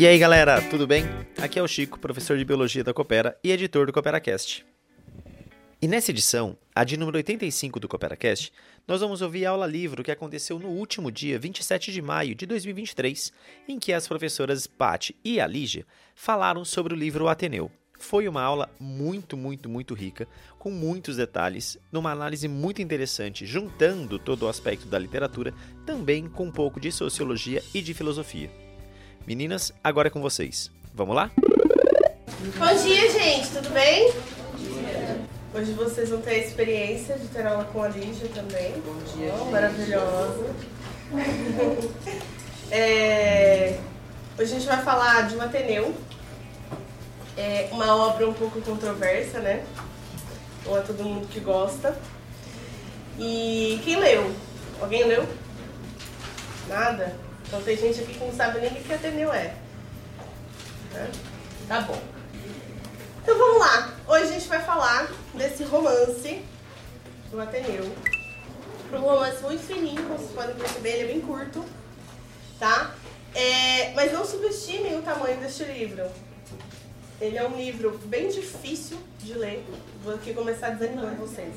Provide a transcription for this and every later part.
E aí galera, tudo bem? Aqui é o Chico, professor de Biologia da Coopera e editor do CooperaCast. E nessa edição, a de número 85 do CooperaCast, nós vamos ouvir a aula livro que aconteceu no último dia 27 de maio de 2023, em que as professoras Patti e a Lígia falaram sobre o livro Ateneu. Foi uma aula muito, muito, muito rica, com muitos detalhes, numa análise muito interessante, juntando todo o aspecto da literatura, também com um pouco de sociologia e de filosofia. Meninas, agora é com vocês. Vamos lá? Bom dia, gente, tudo bem? Hoje vocês vão ter a experiência de ter aula com a Lígia também. Bom dia, oh, Maravilhosa. é... Hoje a gente vai falar de um Ateneu, é uma obra um pouco controversa, né? Não é todo mundo que gosta. E quem leu? Alguém leu? Nada? Então tem gente aqui que não sabe nem o que Ateneu é. Né? Tá bom. Então vamos lá. Hoje a gente vai falar desse romance do Ateneu. Um romance muito fininho, como vocês podem perceber, ele é bem curto, tá? É, mas não subestimem o tamanho deste livro. Ele é um livro bem difícil de ler. Vou aqui começar desanimando vocês.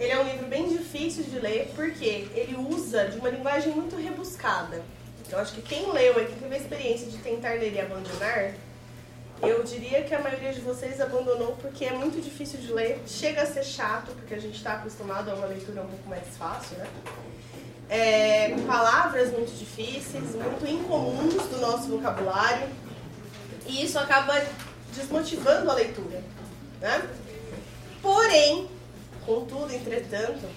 Ele é um livro bem difícil de ler porque ele usa de uma linguagem muito rebuscada. Eu acho que quem leu e quem teve a experiência de tentar ler e abandonar, eu diria que a maioria de vocês abandonou porque é muito difícil de ler, chega a ser chato, porque a gente está acostumado a uma leitura um pouco mais fácil, né? É, palavras muito difíceis, muito incomuns do nosso vocabulário, e isso acaba desmotivando a leitura. Né? Porém, contudo, entretanto,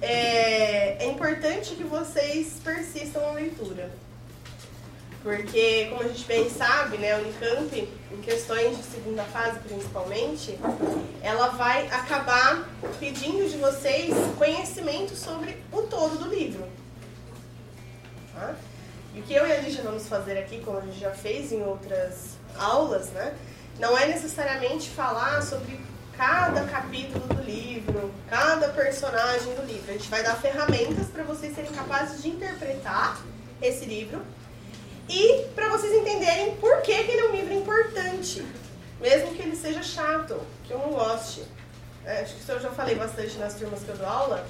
é, é importante que vocês persistam na leitura. Porque, como a gente bem sabe, né, a Unicamp, em questões de segunda fase principalmente, ela vai acabar pedindo de vocês conhecimento sobre o todo do livro. Tá? E o que eu e a Lígia vamos fazer aqui, como a gente já fez em outras aulas, né, não é necessariamente falar sobre cada capítulo do livro, cada personagem do livro. A gente vai dar ferramentas para vocês serem capazes de interpretar esse livro e para vocês entenderem por que, que ele é um livro importante, mesmo que ele seja chato, que eu não goste. É, acho que eu já falei bastante nas turmas que eu dou aula.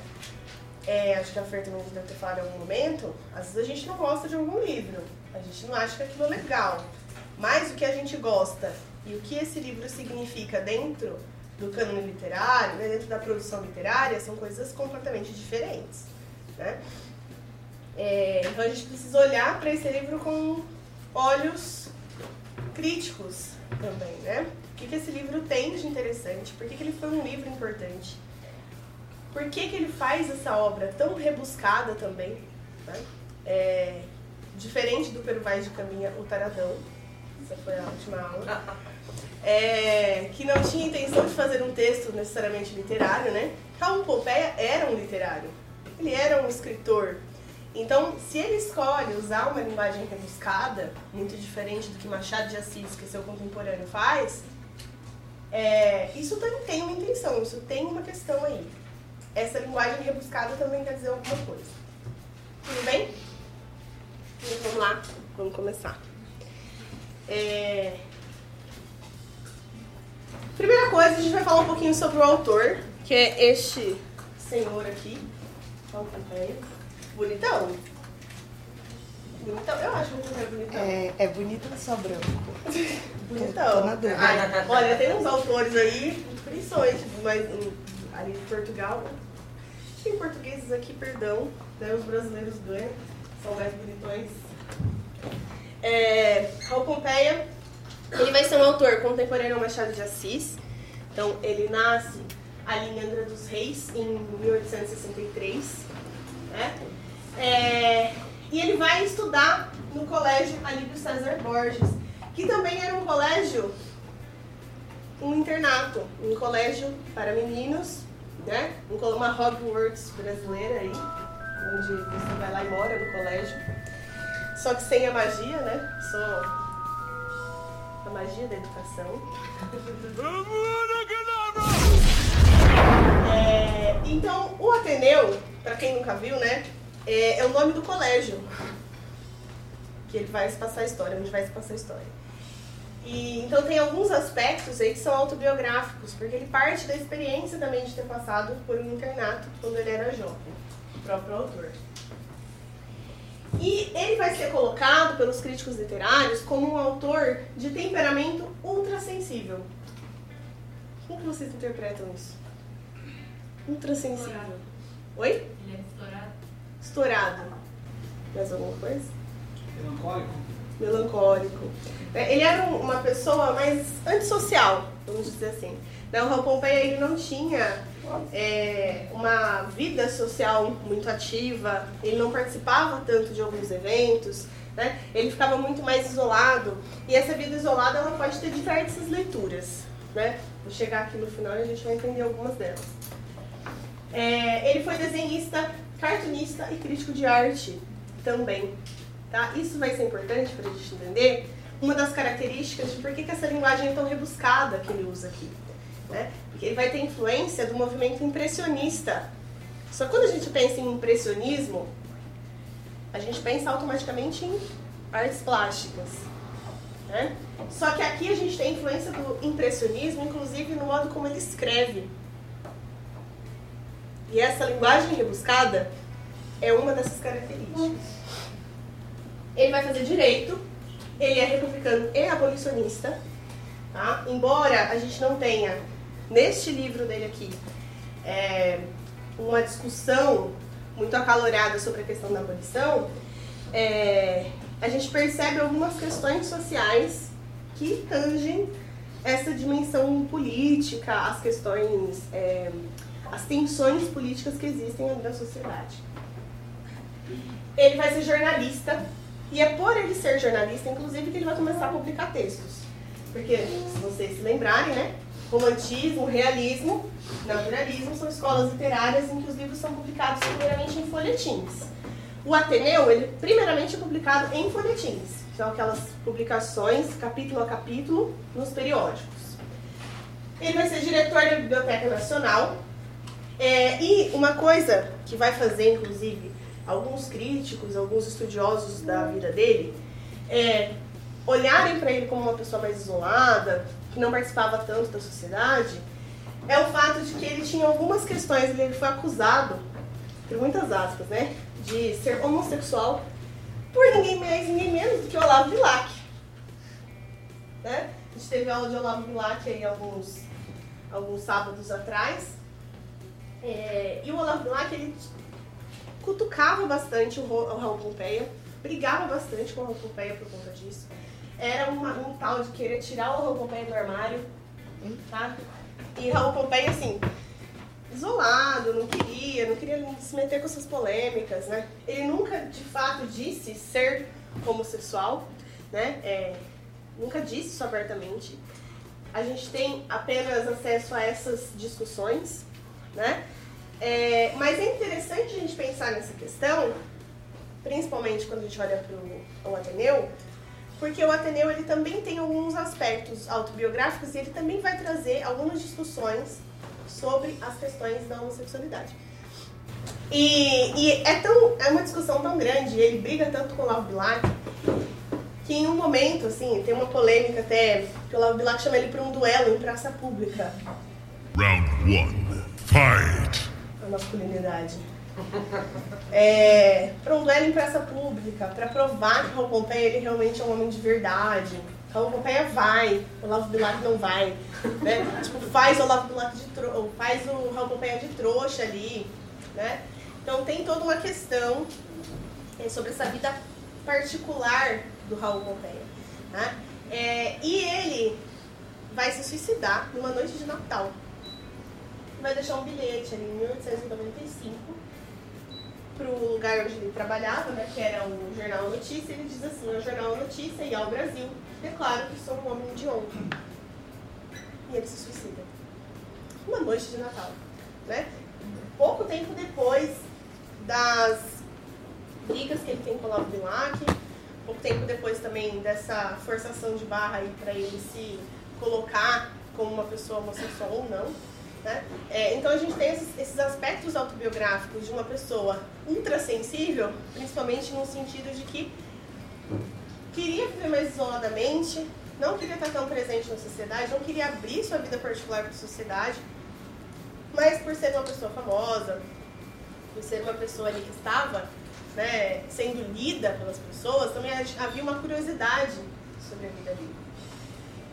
É, acho que a Fer também deve ter falado em algum momento. Às vezes a gente não gosta de algum livro, a gente não acha que aquilo é legal. Mas o que a gente gosta e o que esse livro significa dentro do cânone literário, né, dentro da produção literária, são coisas completamente diferentes. Né? É, então a gente precisa olhar para esse livro com olhos críticos também, né? O que, que esse livro tem de interessante? Por que, que ele foi um livro importante? Por que, que ele faz essa obra tão rebuscada também? Né? É, diferente do Peru Vaz de Caminha, o Taradão. Essa foi a última aula. é, que não tinha intenção de fazer um texto necessariamente literário, né? Raul Pompeia era um literário, ele era um escritor. Então, se ele escolhe usar uma linguagem rebuscada, muito diferente do que Machado de Assis, que seu contemporâneo, faz, é, isso também tem uma intenção, isso tem uma questão aí. Essa linguagem rebuscada também quer dizer alguma coisa. Tudo bem? Então, vamos lá, vamos começar. É, Primeira coisa, a gente vai falar um pouquinho sobre o autor, que é este senhor aqui. Bonitão. Bonitão, eu acho muito bonitão. É, é bonito só branco. bonitão. Tô, tô Ai, olha, tem uns autores aí, principalmente mas, hum, ali de Portugal. Tem portugueses aqui, perdão, né, os brasileiros ganham, são mais bonitões. É, Raul Pompeia ele vai ser um autor contemporâneo ao Machado de Assis. Então, ele nasce ali em Angra dos Reis, em 1863. Né? É, e ele vai estudar no colégio Alípio César Borges, que também era um colégio, um internato, um colégio para meninos, né? uma Hogwarts brasileira aí, onde você vai lá e mora no colégio. Só que sem a magia, né? Só a magia da educação. é, então, o Ateneu, para quem nunca viu, né, é, é, o nome do colégio. Que ele vai se passar a história, onde vai se passar a história. E, então tem alguns aspectos aí que são autobiográficos, porque ele parte da experiência também de ter passado por um internato quando ele era jovem, o próprio autor. E ele vai ser colocado pelos críticos literários como um autor de temperamento ultrassensível. Como que vocês interpretam isso? Ultrassensível. Oi? Ele é estourado. Mais alguma coisa? Melancólico? Melancólico. É, Ele era um- uma pessoa mais antissocial, vamos dizer assim. Né, O Raul Pompeia ele não tinha é, uma vida social muito ativa, ele não participava tanto de alguns eventos, né? ele ficava muito mais isolado. E essa vida isolada ela pode ter diversas leituras. Né? Vou chegar aqui no final e a gente vai entender algumas delas. É, ele foi desenhista, cartunista e crítico de arte também. Tá? Isso vai ser importante para a gente entender uma das características de por que, que essa linguagem é tão rebuscada que ele usa aqui. Né? Porque ele vai ter influência do movimento impressionista. Só que quando a gente pensa em impressionismo, a gente pensa automaticamente em artes plásticas. Né? Só que aqui a gente tem influência do impressionismo, inclusive no modo como ele escreve. E essa linguagem rebuscada é uma dessas características. Ele vai fazer direito, ele é republicano e abolicionista, tá? Embora a gente não tenha, neste livro dele aqui, é, uma discussão muito acalorada sobre a questão da abolição, é, a gente percebe algumas questões sociais que tangem essa dimensão política, as questões, é, as tensões políticas que existem na sociedade. Ele vai ser jornalista, e é por ele ser jornalista, inclusive, que ele vai começar a publicar textos. Porque, se vocês se lembrarem, né? Romantismo, realismo, naturalismo são escolas literárias em que os livros são publicados primeiramente em folhetins. O Ateneu, ele primeiramente é publicado em folhetins, que são aquelas publicações, capítulo a capítulo, nos periódicos. Ele vai ser diretor da Biblioteca Nacional. É, e uma coisa que vai fazer, inclusive, alguns críticos, alguns estudiosos da vida dele, é olharem para ele como uma pessoa mais isolada, que não participava tanto da sociedade, é o fato de que ele tinha algumas questões, ele foi acusado, por muitas aspas, né, de ser homossexual por ninguém mais, ninguém menos do que Olavo Bilac. Né? A gente teve aula de Olavo Bilac aí alguns, alguns sábados atrás. É, e o Olavo Bilac, ele cutucava bastante o o Raul Pompeia, brigava bastante com o Raul Pompeia por conta disso. Era uma- um tal de querer tirar o Raul Pompeia do armário, tá? E Raul Pompeia, assim, isolado, não queria, não queria se meter com essas polêmicas, né? Ele nunca, de fato, disse ser homossexual, né? É, nunca disse isso abertamente. A gente tem apenas acesso a essas discussões, né? É, mas é interessante a gente pensar nessa questão, principalmente quando a gente olha para o Ateneu, porque o Ateneu ele também tem alguns aspectos autobiográficos e ele também vai trazer algumas discussões sobre as questões da homossexualidade. E, e é, tão, é uma discussão tão grande, ele briga tanto com o Olavo Bilac, que em um momento, assim, tem uma polêmica até, que o Olavo Bilac chama ele para um duelo em praça pública, Round one. Fight. A masculinidade. É, para um duelo em praça pública, para provar que o Pompeia ele realmente é um homem de verdade. Raul Pompeia vai, o Olavo Bilac não vai. Né? Tipo, faz o Olavo Bilac de tro... faz o Raul Pompeia de trouxa ali. Né? Então tem toda uma questão é, sobre essa vida particular do Raul Pompeia. Né? É, e ele vai se suicidar numa noite de Natal vai deixar um bilhete ali em 1895 para o lugar onde ele trabalhava, né, que era o Jornal Notícia. Ele diz assim: ao Jornal Notícia e ao Brasil, declaro que sou um homem de honra. E ele se suicida. Uma noite de Natal. Né? Pouco tempo depois das brigas que ele tem com o Olavo Bilac, pouco tempo depois também dessa forçação de barra aí para ele se colocar como uma pessoa homossexual ou não. Né? É, então a gente tem esses, esses aspectos autobiográficos de uma pessoa ultrassensível, principalmente no sentido de que queria viver mais isoladamente, não queria estar tão presente na sociedade, não queria abrir sua vida particular para a sociedade, mas por ser uma pessoa famosa, por ser uma pessoa ali que estava né, sendo lida pelas pessoas, também havia uma curiosidade sobre a vida dele.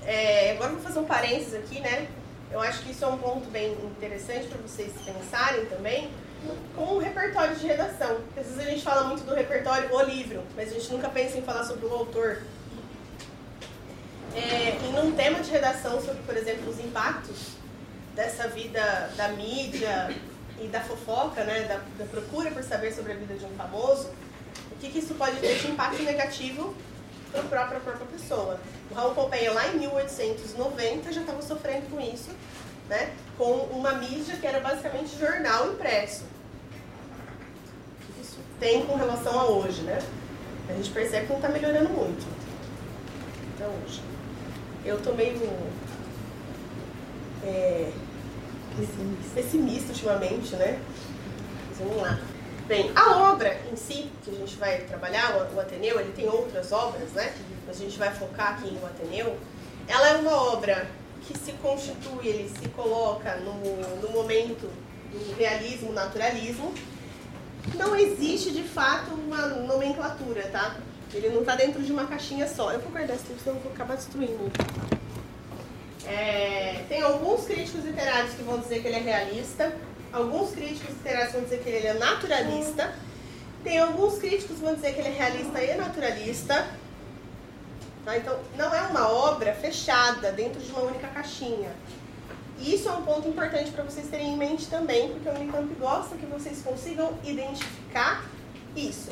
É, agora vou fazer um parênteses aqui, né? Eu acho que isso é um ponto bem interessante para vocês pensarem também, com o repertório de redação. Às vezes a gente fala muito do repertório, o livro, mas a gente nunca pensa em falar sobre o autor. É, e num tema de redação sobre, por exemplo, os impactos dessa vida da mídia e da fofoca, né, da, da procura por saber sobre a vida de um famoso, o que, que isso pode ter de impacto negativo para a própria pessoa. O Raul Pompeia, lá em 1890, já estava sofrendo com isso, né, com uma mídia que era basicamente jornal impresso. Isso tem com relação a hoje, né? A gente percebe que não está melhorando muito. Então, hoje. Eu tô meio. É, pessimista. pessimista ultimamente, né? Mas vamos lá. Bem, a obra em si, que a gente vai trabalhar, o Ateneu, ele tem outras obras, né? A gente vai focar aqui no Ateneu. Ela é uma obra que se constitui, ele se coloca no, no momento do realismo, naturalismo. Não existe, de fato, uma nomenclatura, tá? Ele não está dentro de uma caixinha só. Eu vou guardar esse livro, senão eu vou acabar destruindo. É, tem alguns críticos literários que vão dizer que ele é realista, alguns críticos literários vão dizer que ele é naturalista, tem alguns críticos que vão dizer que ele é realista e naturalista. Tá? Então, não é uma obra fechada dentro de uma única caixinha. Isso é um ponto importante para vocês terem em mente também, porque o Unicamp gosta que vocês consigam identificar isso.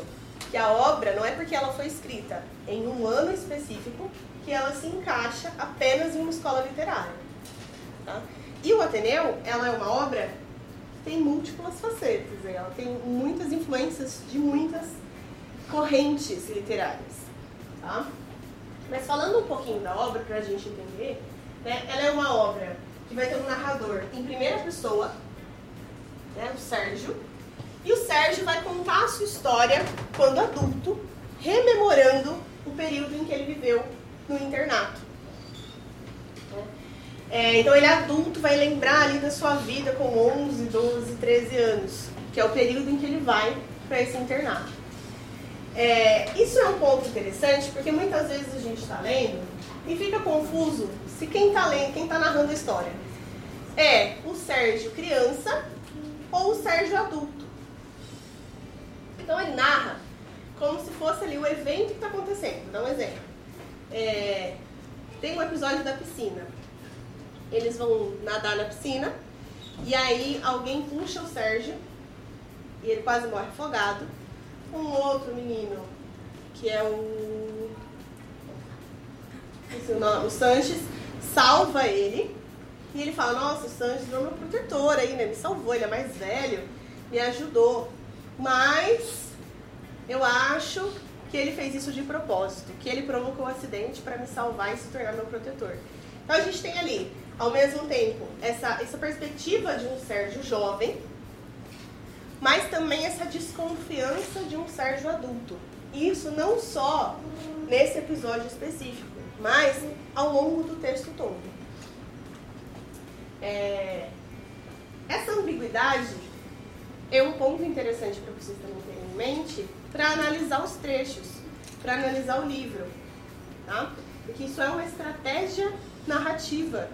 Que a obra não é porque ela foi escrita em um ano específico que ela se encaixa apenas em uma escola literária. Tá? E o Ateneu, ela é uma obra que tem múltiplas facetas, né? ela tem muitas influências de muitas correntes literárias. Tá? Mas falando um pouquinho da obra, para a gente entender, né, ela é uma obra que vai ter um narrador em primeira pessoa, né, o Sérgio, e o Sérgio vai contar a sua história quando adulto, rememorando o período em que ele viveu no internato. É, então ele é adulto, vai lembrar ali da sua vida com 11, 12, 13 anos, que é o período em que ele vai para esse internato. É, isso é um ponto interessante porque muitas vezes a gente está lendo e fica confuso se quem está lendo, quem está narrando a história é o Sérgio criança ou o Sérgio adulto. Então ele narra como se fosse ali o evento que está acontecendo. Vou dar um exemplo. É, tem um episódio da piscina. Eles vão nadar na piscina e aí alguém puxa o Sérgio e ele quase morre afogado. Um outro menino, que é o. o Sanches, salva ele. E ele fala, nossa, o Sanches é meu protetor aí, né? Me salvou, ele é mais velho, me ajudou. Mas eu acho que ele fez isso de propósito, que ele provocou o um acidente para me salvar e se tornar meu protetor. Então a gente tem ali, ao mesmo tempo, essa, essa perspectiva de um Sérgio jovem, mas também essa desconfiança de um Sérgio adulto. Isso não só nesse episódio específico, mas ao longo do texto todo. É... Essa ambiguidade é um ponto interessante para vocês também terem em mente, para analisar os trechos, para analisar o livro. Tá? Porque isso é uma estratégia narrativa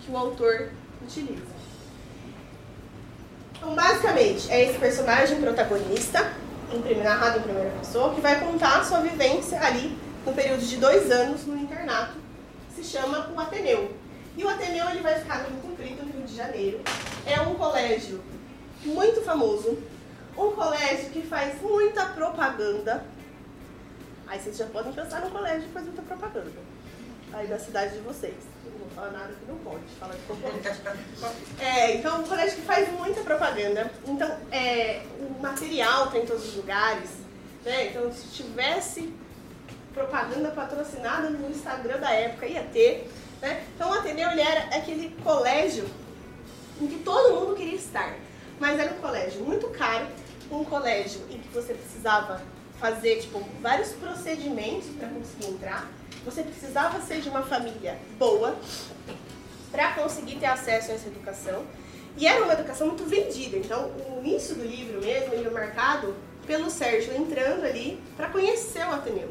que o autor utiliza. Então, basicamente, é esse personagem protagonista, narrado em primeira pessoa, que vai contar a sua vivência ali no período de dois anos no internato, que se chama o Ateneu. E o Ateneu ele vai ficar no Rio Comprido, no Rio de Janeiro. É um colégio muito famoso, um colégio que faz muita propaganda. Aí vocês já podem pensar no colégio que faz muita propaganda. Aí da cidade de vocês. Falar nada que não pode, fala de concorrente. É, então, um colégio que faz muita propaganda. Então, é, o material está em todos os lugares. Né? Então, se tivesse propaganda patrocinada no Instagram da época, ia ter. Né? Então, o Ateneu ele era aquele colégio em que todo mundo queria estar. Mas era um colégio muito caro, um colégio em que você precisava fazer tipo, vários procedimentos para conseguir entrar. Você precisava ser de uma família boa para conseguir ter acesso a essa educação. E era uma educação muito vendida. Então, o início do livro mesmo, ele é marcado pelo Sérgio entrando ali para conhecer o Ateneu.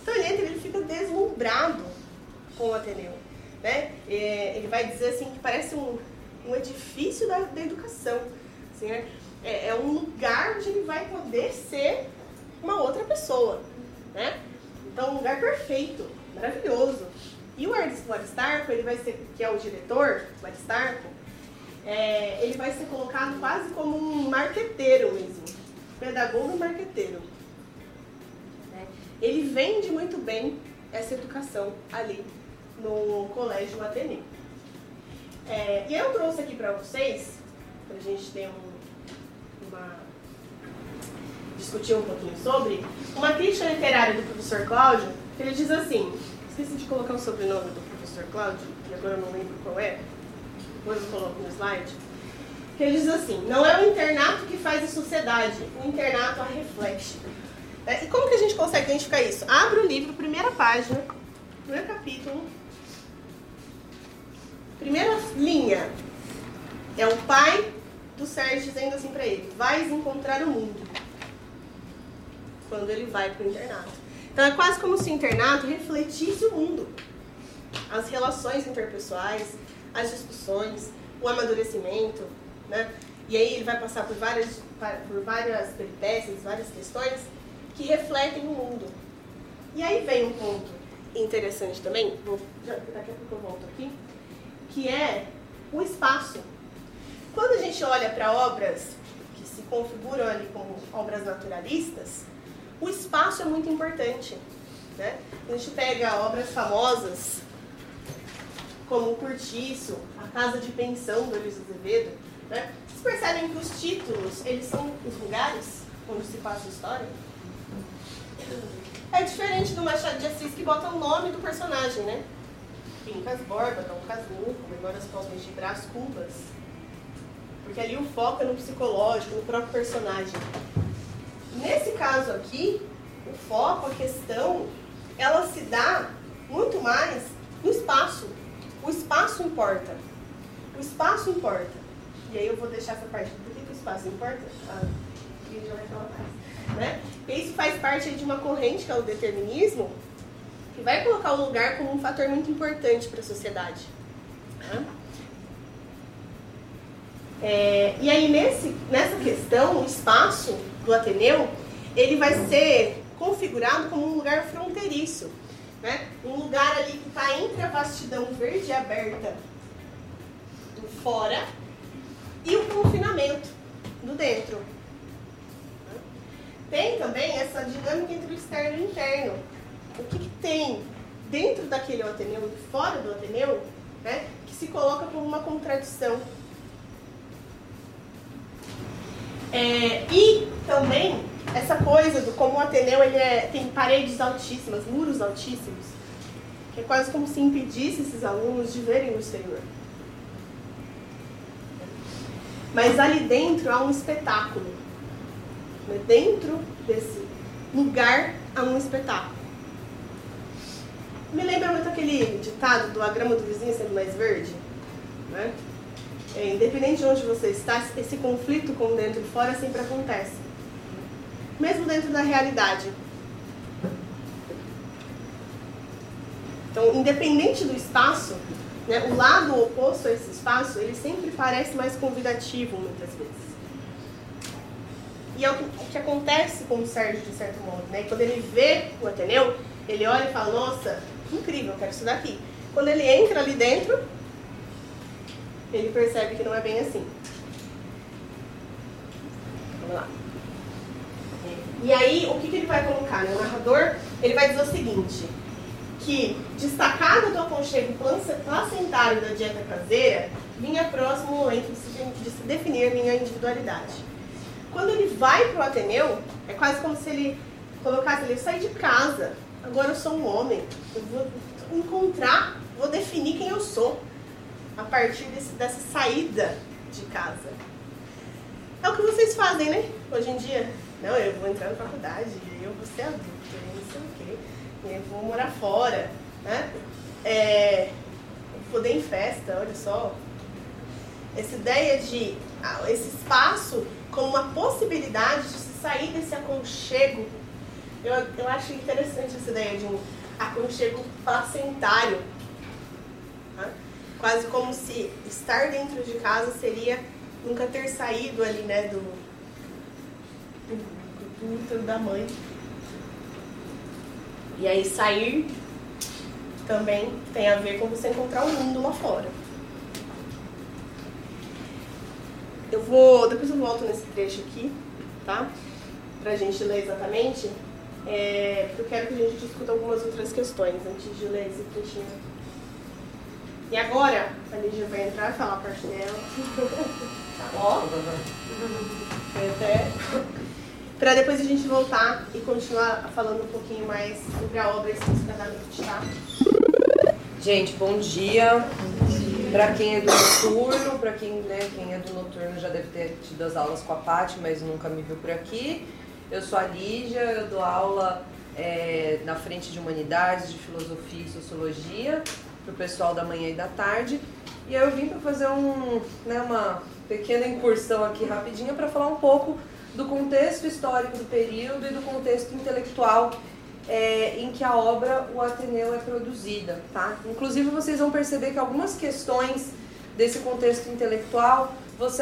Então, ele entra ele fica deslumbrado com o Ateneu. Né? É, ele vai dizer assim que parece um, um edifício da, da educação. Assim, né? é, é, um lugar onde ele vai poder ser uma outra pessoa. Né? Então, um lugar perfeito, maravilhoso. E o Aristarco, ele vai ser, que é o diretor, o Aristarco, é, ele vai ser colocado quase como um marqueteiro mesmo. Pedagogo marqueteiro. Né? Ele vende muito bem essa educação ali no Colégio Ateneu. É, e eu trouxe aqui para vocês, para a gente ter um, discutir um pouquinho sobre, uma crítica literária do professor Cláudio, que ele diz assim, esqueci de colocar o sobrenome do professor Cláudio, e agora eu não lembro qual é, depois eu coloco no slide, que ele diz assim, não é o internato que faz a sociedade, o internato a reflete. É, e como que a gente consegue identificar isso? Abre o livro, primeira página, primeiro capítulo, primeira linha, é o pai do Sérgio dizendo assim para ele, vais encontrar o mundo, quando ele vai para o internato. Então é quase como se o internato refletisse o mundo, as relações interpessoais, as discussões, o amadurecimento, né? E aí ele vai passar por várias, por várias peripécias, várias questões que refletem o mundo. E aí vem um ponto interessante também, vou, já, daqui a pouco eu volto aqui, que é o espaço. Quando a gente olha para obras que se configuram ali como obras naturalistas, o espaço é muito importante. Né? A gente pega obras famosas como o Curtiço, a Casa de Pensão do Luiz Azevedo, né? Vocês percebem que os títulos, eles são os lugares onde se passa a história? É diferente do Machado de Assis que bota o nome do personagem, né? Quincas Borba, Dom Casmurro, Memórias Póstumas de Brás Cubas. Porque ali o foco é no psicológico, no próprio personagem. Nesse caso aqui, o foco, a questão, ela se dá muito mais no espaço. O espaço importa. O espaço importa. E aí eu vou deixar essa parte. Por que, o espaço importa? Ah, e já vai falar mais. Né? Isso faz parte de uma corrente que é o determinismo, que vai colocar o lugar como um fator muito importante para a sociedade. Tá? É, e aí nesse, nessa questão, o espaço do Ateneu, ele vai ser configurado como um lugar fronteiriço. Né? Um lugar ali que está entre a vastidão verde aberta do fora e o confinamento do dentro. Tem também essa dinâmica entre o externo e o interno. O que, que tem dentro daquele Ateneu e fora do Ateneu né, que se coloca como uma contradição. É, e também essa coisa do como o Ateneu ele é, tem paredes altíssimas, muros altíssimos, que é quase como se impedisse esses alunos de verem o exterior. Mas ali dentro há um espetáculo. Né? Dentro desse lugar há um espetáculo. Me lembra muito aquele ditado do a grama do vizinho sendo mais verde. Né? É, independente de onde você está, esse conflito com dentro e fora sempre acontece mesmo dentro da realidade. Então, independente do espaço, né, o lado oposto a esse espaço, ele sempre parece mais convidativo, muitas vezes. E é o que, o que acontece com o Sérgio, de certo modo. Né? Quando ele vê o Ateneu, ele olha e fala, nossa, incrível, eu quero estudar aqui. Quando ele entra ali dentro, ele percebe que não é bem assim. Vamos lá. E aí, o que, que ele vai colocar? Né? O narrador ele vai dizer o seguinte, que destacado do aconchego placentário da dieta caseira, vinha próximo o momento de se definir minha individualidade. Quando ele vai para o Ateneu, é quase como se ele colocasse ali, eu saí de casa, agora eu sou um homem, eu vou encontrar, vou definir quem eu sou a partir desse, dessa saída de casa. É o que vocês fazem, né? Hoje em dia, Não, eu vou entrar na faculdade, eu vou ser adulto, eu não sei o quê, eu vou morar fora, né? É, poder em festa, olha só. Essa ideia de ah, esse espaço como uma possibilidade de se sair desse aconchego. Eu, eu acho interessante essa ideia de um aconchego placentário. Quase como se estar dentro de casa seria nunca ter saído ali, né, do, do, útero da mãe. E aí sair também tem a ver com você encontrar o um mundo lá fora. Eu vou, depois eu volto nesse trecho aqui, tá? Pra gente ler exatamente. É, porque eu quero que a gente discuta algumas outras questões antes de ler esse trechinho. E agora, a Lígia vai entrar e falar parte dela. bom? Até. Pra depois a gente voltar e continuar falando um pouquinho mais sobre a obra específica da noite, tá? Gente, bom dia. Para quem é do noturno, para quem, né, quem é do noturno já deve ter tido as aulas com a Paty, mas nunca me viu por aqui. Eu sou a Lígia, eu dou aula é, na frente de humanidades, de filosofia e sociologia para o pessoal da manhã e da tarde. E aí eu vim para fazer um, né, uma pequena incursão aqui rapidinho para falar um pouco do contexto histórico do período e do contexto intelectual é, em que a obra O Ateneu é produzida, tá? Inclusive vocês vão perceber que algumas questões desse contexto intelectual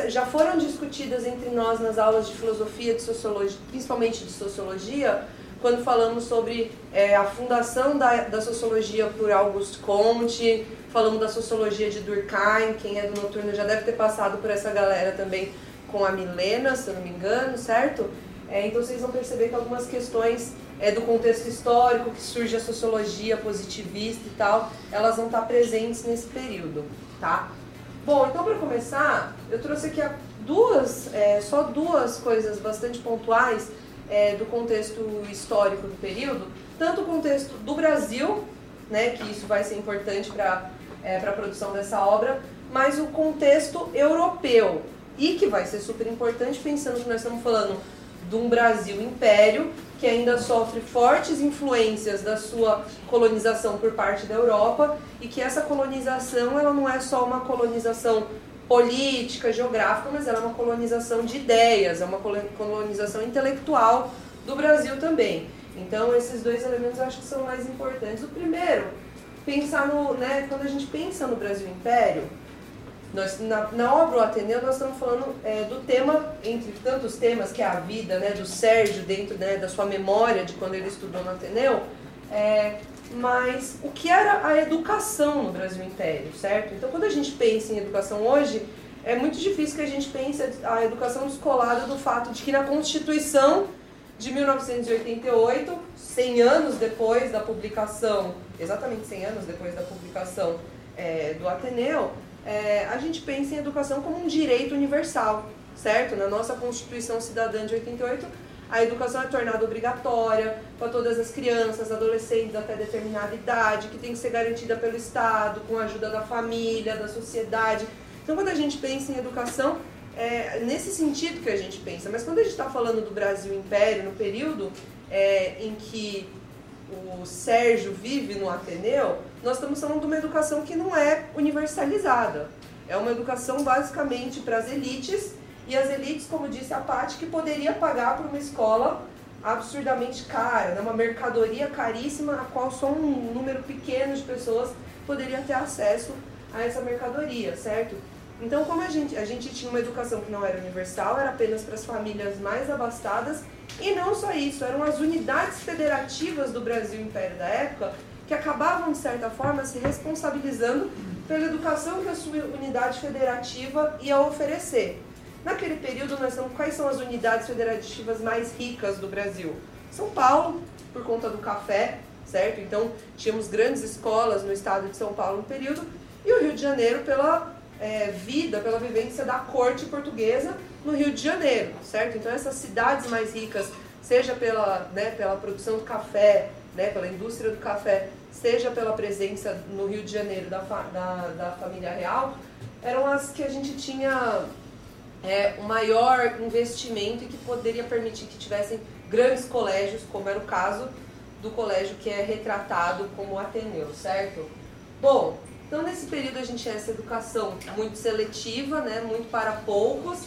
já foram discutidas entre nós nas aulas de filosofia, de sociologia, principalmente de sociologia, quando falamos sobre é, a fundação da, da sociologia por Auguste Comte, falamos da sociologia de Durkheim, quem é do noturno já deve ter passado por essa galera também com a Milena, se eu não me engano, certo? É, então vocês vão perceber que algumas questões é, do contexto histórico que surge a sociologia positivista e tal, elas vão estar presentes nesse período, tá? Bom, então para começar, eu trouxe aqui duas, é, só duas coisas bastante pontuais é, do contexto histórico do período, tanto o contexto do Brasil, né, que isso vai ser importante para é, a produção dessa obra, mas o contexto europeu, e que vai ser super importante pensando que nós estamos falando de um Brasil império que ainda sofre fortes influências da sua colonização por parte da Europa e que essa colonização ela não é só uma colonização política, geográfica, mas ela é uma colonização de ideias, é uma colonização intelectual do Brasil também. Então esses dois elementos eu acho que são mais importantes. O primeiro, pensar no, né, quando a gente pensa no Brasil Império, nós, na, na obra O Ateneu, nós estamos falando é, do tema, entre tantos temas, que é a vida né, do Sérgio, dentro né, da sua memória de quando ele estudou no Ateneu, é, mas o que era a educação no Brasil Império, certo? Então, quando a gente pensa em educação hoje, é muito difícil que a gente pense a educação descolada do fato de que na Constituição de 1988, 100 anos depois da publicação, exatamente 100 anos depois da publicação é, do Ateneu, é, a gente pensa em educação como um direito universal, certo? Na nossa Constituição Cidadã de 88, a educação é tornada obrigatória para todas as crianças, adolescentes até determinada idade, que tem que ser garantida pelo Estado, com a ajuda da família, da sociedade. Então, quando a gente pensa em educação, é nesse sentido que a gente pensa. Mas quando a gente está falando do Brasil Império, no período é, em que o Sérgio vive no Ateneu, nós estamos falando de uma educação que não é universalizada. É uma educação basicamente para as elites, e as elites, como disse a Paty, que poderia pagar por uma escola absurdamente cara, né? uma mercadoria caríssima, a qual só um número pequeno de pessoas poderia ter acesso a essa mercadoria, certo? Então, como a gente, a gente tinha uma educação que não era universal, era apenas para as famílias mais abastadas, e não só isso, eram as unidades federativas do Brasil Império da época que acabavam, de certa forma, se responsabilizando pela educação que a sua unidade federativa ia oferecer. Naquele período, nós estamos, quais são as unidades federativas mais ricas do Brasil? São Paulo, por conta do café, certo? Então, tínhamos grandes escolas no estado de São Paulo no período, e o Rio de Janeiro pela é, vida, pela vivência da corte portuguesa no Rio de Janeiro, certo? Então, essas cidades mais ricas, seja pela, né, pela produção do café, né, pela indústria do café, seja pela presença no Rio de Janeiro da, da, da família real, eram as que a gente tinha é, um maior investimento e que poderia permitir que tivessem grandes colégios, como era o caso do colégio que é retratado como Ateneu, certo? Bom, então nesse período a gente tinha essa educação muito seletiva, né, muito para poucos,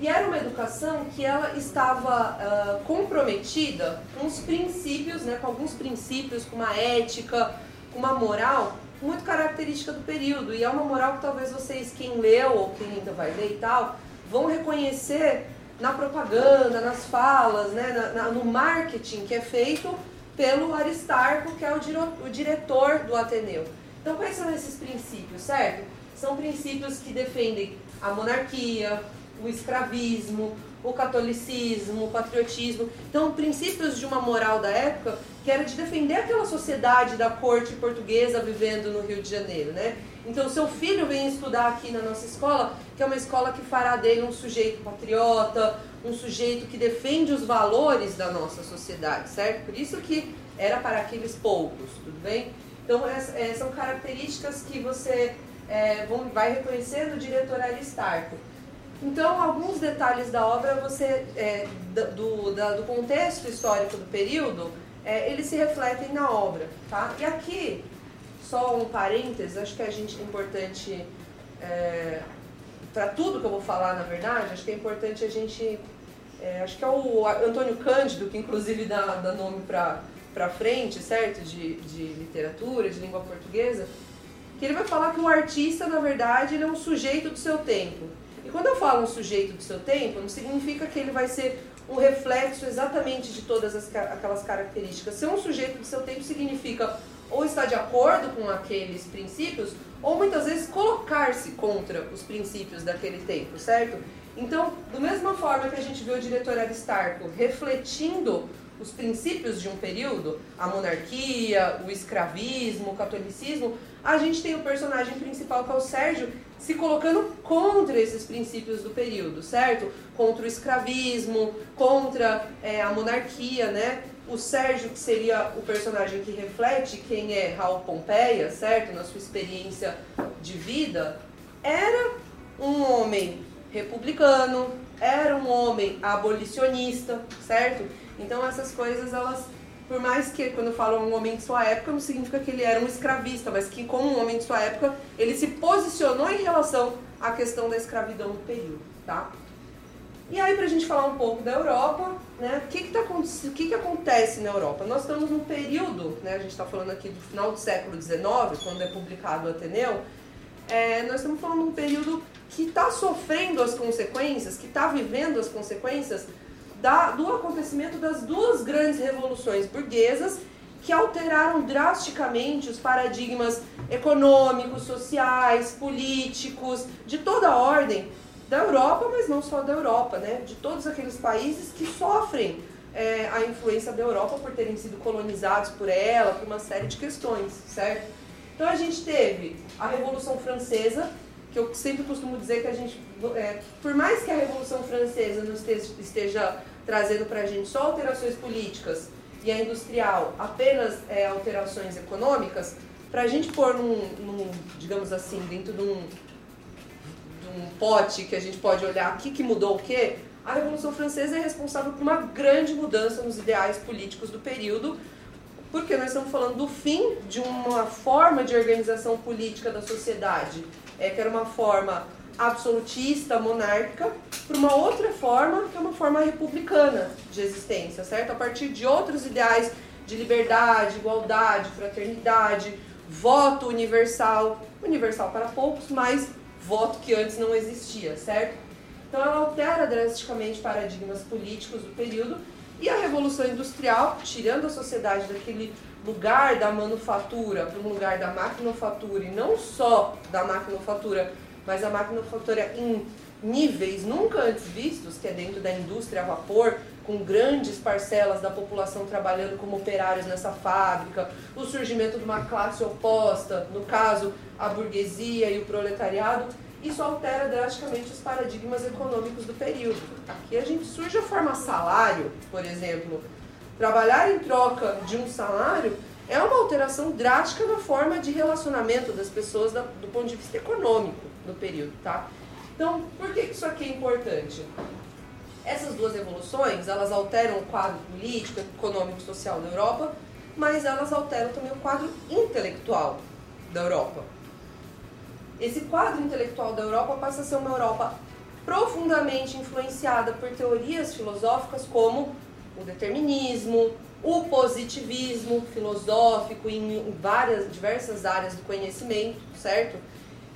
e era uma educação que ela estava uh, comprometida com os princípios, né, com alguns princípios, com uma ética, com uma moral muito característica do período. E é uma moral que talvez vocês, quem leu ou quem ainda vai ler e tal, vão reconhecer na propaganda, nas falas, né, na, na, no marketing que é feito pelo Aristarco, que é o, dire, o diretor do Ateneu. Então, quais são esses princípios, certo? São princípios que defendem a monarquia, o escravismo, o catolicismo, o patriotismo. Então, princípios de uma moral da época que era de defender aquela sociedade da corte portuguesa vivendo no Rio de Janeiro, né? Então, seu filho vem estudar aqui na nossa escola, que é uma escola que fará dele um sujeito patriota, um sujeito que defende os valores da nossa sociedade, certo? Por isso que era para aqueles poucos, tudo bem? Então, é, são características que você é, vai reconhecer no diretor Aristarco. Então, alguns detalhes da obra, você é, do, da, do contexto histórico do período, é, eles se refletem na obra, tá? E aqui, só um parênteses, acho que a gente é importante, é, para tudo que eu vou falar, na verdade, acho que é importante a gente, é, acho que é o Antônio Cândido, que inclusive dá, dá nome para frente, certo? De, de literatura, de língua portuguesa, que ele vai falar que o artista, na verdade, ele é um sujeito do seu tempo. E quando eu falo um sujeito do seu tempo, não significa que ele vai ser um reflexo exatamente de todas as, aquelas características. Ser um sujeito do seu tempo significa ou estar de acordo com aqueles princípios, ou muitas vezes colocar-se contra os princípios daquele tempo, certo? Então, da mesma forma que a gente vê o diretor Aristarco refletindo os princípios de um período, a monarquia, o escravismo, o catolicismo, a gente tem o personagem principal que é o Sérgio, se colocando contra esses princípios do período, certo? Contra o escravismo, contra é, a monarquia, né? O Sérgio, que seria o personagem que reflete quem é Raul Pompeia, certo? Na sua experiência de vida, era um homem republicano, era um homem abolicionista, certo? Então essas coisas elas por mais que quando falo um homem de sua época, não significa que ele era um escravista, mas que como um homem de sua época, ele se posicionou em relação à questão da escravidão no período, tá? E aí, para a gente falar um pouco da Europa, né, o que, que, tá, o que, que acontece na Europa? Nós estamos num período, né, a gente está falando aqui do final do século XIX, quando é publicado o Ateneu, é, nós estamos falando de um período que está sofrendo as consequências, que está vivendo as consequências da, do acontecimento das duas grandes revoluções burguesas que alteraram drasticamente os paradigmas econômicos, sociais, políticos, de toda a ordem da Europa, mas não só da Europa, né? de todos aqueles países que sofrem é, a influência da Europa por terem sido colonizados por ela, por uma série de questões, certo? Então a gente teve a Revolução Francesa, que eu sempre costumo dizer que a gente, é, por mais que a Revolução Francesa não esteja, trazendo para a gente só alterações políticas e a industrial apenas é, alterações econômicas, para a gente pôr num, num, digamos assim, dentro de um, um pote que a gente pode olhar o que, que mudou o quê, a Revolução Francesa é responsável por uma grande mudança nos ideais políticos do período, porque nós estamos falando do fim de uma forma de organização política da sociedade, é, que era uma forma absolutista, monárquica, para uma outra forma, que é uma forma republicana de existência, certo? A partir de outros ideais de liberdade, igualdade, fraternidade, voto universal, universal para poucos, mas voto que antes não existia, certo? Então ela altera drasticamente paradigmas políticos do período e a Revolução Industrial, tirando a sociedade daquele lugar da manufatura para um lugar da maquinofatura, e não só da maquinofatura, mas a maquinofatura em níveis nunca antes vistos, que é dentro da indústria a vapor, com grandes parcelas da população trabalhando como operários nessa fábrica, o surgimento de uma classe oposta, no caso a burguesia e o proletariado, isso altera drasticamente os paradigmas econômicos do período. Aqui a gente surge a forma salário, por exemplo. Trabalhar em troca de um salário é uma alteração drástica na forma de relacionamento das pessoas do ponto de vista econômico no período, tá? Então, por que isso aqui é importante? Essas duas revoluções, elas alteram o quadro político, econômico e social da Europa, mas elas alteram também o quadro intelectual da Europa. Esse quadro intelectual da Europa passa a ser uma Europa profundamente influenciada por teorias filosóficas como o determinismo, o positivismo filosófico em várias diversas áreas do conhecimento, certo?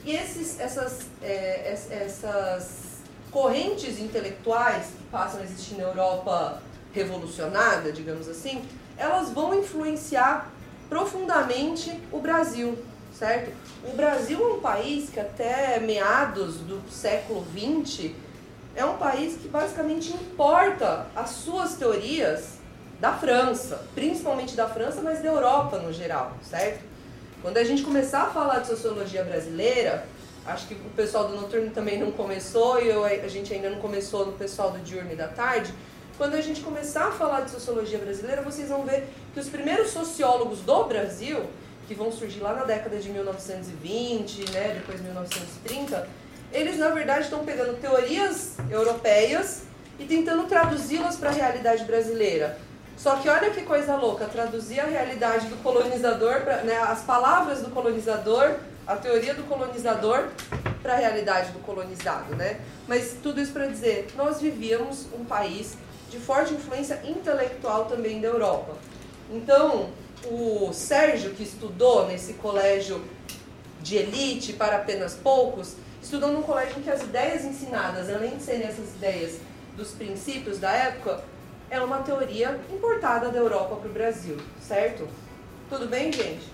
E esses, essas, é, essas correntes intelectuais que passam a existir na Europa revolucionada, digamos assim, elas vão influenciar profundamente o Brasil, certo? O Brasil é um país que até meados do século XX é um país que basicamente importa as suas teorias da França, principalmente da França, mas da Europa no geral, certo? Quando a gente começar a falar de sociologia brasileira, acho que o pessoal do noturno também não começou e eu, a gente ainda não começou no pessoal do diurno e da tarde. Quando a gente começar a falar de sociologia brasileira, vocês vão ver que os primeiros sociólogos do Brasil, que vão surgir lá na década de 1920, né, depois 1930, eles na verdade estão pegando teorias europeias e tentando traduzi-las para a realidade brasileira. Só que olha que coisa louca, traduzir a realidade do colonizador, pra, né, as palavras do colonizador, a teoria do colonizador para a realidade do colonizado, né? Mas tudo isso para dizer, nós vivíamos um país de forte influência intelectual também da Europa. Então, o Sérgio, que estudou nesse colégio de elite para apenas poucos, estudou num colégio em que as ideias ensinadas, além de serem essas ideias dos princípios da época, é uma teoria importada da Europa para o Brasil, certo? Tudo bem, gente?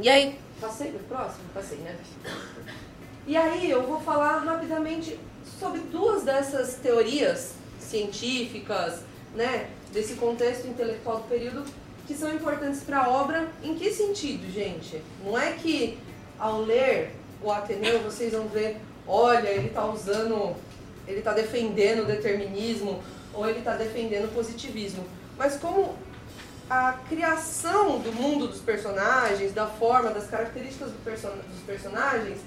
E aí, passei o próximo? Passei, né? E aí eu vou falar rapidamente sobre duas dessas teorias científicas, né, desse contexto intelectual do período que são importantes para a obra. Em que sentido, gente? Não é que ao ler o Ateneu vocês vão ver, olha, ele está usando, ele está defendendo o determinismo ou ele está defendendo o positivismo. Mas como a criação do mundo dos personagens, da forma, das características do dos personagens,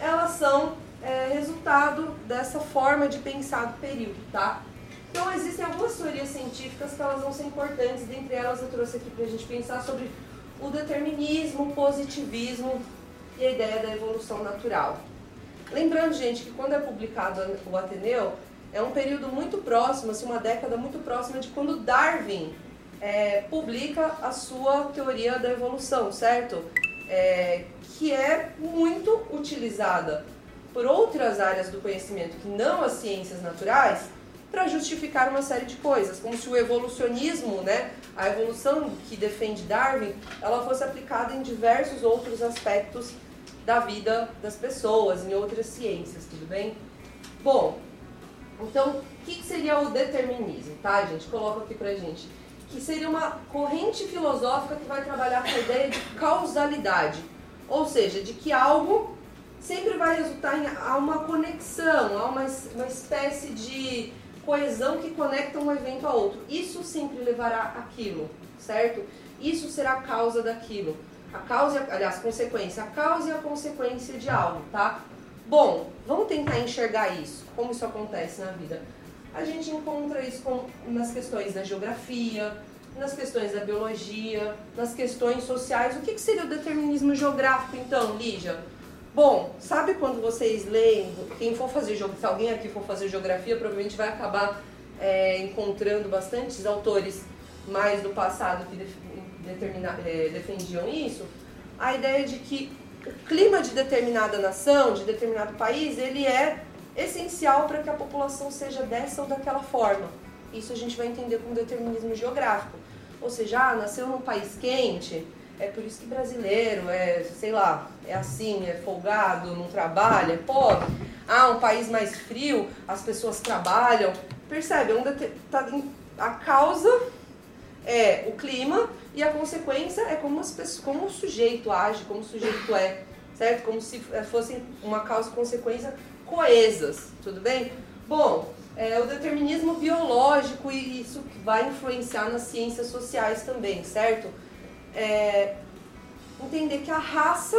elas são é, resultado dessa forma de pensar do período, tá? Então existem algumas teorias científicas que elas vão ser importantes, dentre elas eu trouxe aqui para a gente pensar sobre o determinismo, o positivismo e a ideia da evolução natural. Lembrando, gente, que quando é publicado o Ateneu, é um período muito próximo, assim, uma década muito próxima de quando Darwin é, publica a sua teoria da evolução, certo? É, que é muito utilizada por outras áreas do conhecimento que não as ciências naturais para justificar uma série de coisas, como se o evolucionismo, né, a evolução que defende Darwin, ela fosse aplicada em diversos outros aspectos da vida das pessoas, em outras ciências, tudo bem? Bom, então, o que, seria o determinismo, tá, gente? Coloca aqui pra gente. Que seria uma corrente filosófica que vai trabalhar com a ideia de causalidade. Ou seja, de que algo sempre vai resultar em uma conexão, a uma, uma espécie de coesão que conecta um evento a outro. Isso sempre levará aquilo, certo? Isso será a causa daquilo. A causa, aliás, consequência. A causa e a consequência de algo, tá? Bom, vamos tentar enxergar isso, como isso acontece na vida. A gente encontra isso com, nas questões da geografia, nas questões da biologia, nas questões sociais. O que, que seria o determinismo geográfico, então, Lígia? Bom, sabe quando vocês leem, quem for fazer se alguém aqui for fazer geografia, provavelmente vai acabar é, encontrando bastantes autores mais do passado que determina, é, defendiam isso. A ideia de que o clima de determinada nação, de determinado país, ele é essencial para que a população seja dessa ou daquela forma. Isso a gente vai entender como determinismo geográfico. Ou seja, ah, nasceu num país quente, é por isso que brasileiro é, sei lá, é assim, é folgado, não trabalha, é pobre. Ah, um país mais frio, as pessoas trabalham. Percebe? É tá, a causa é o clima e a consequência é como, as pessoas, como o sujeito age, como o sujeito é, certo? Como se fossem uma causa e consequência coesas, tudo bem? Bom, é, o determinismo biológico e isso vai influenciar nas ciências sociais também, certo? É, entender que a raça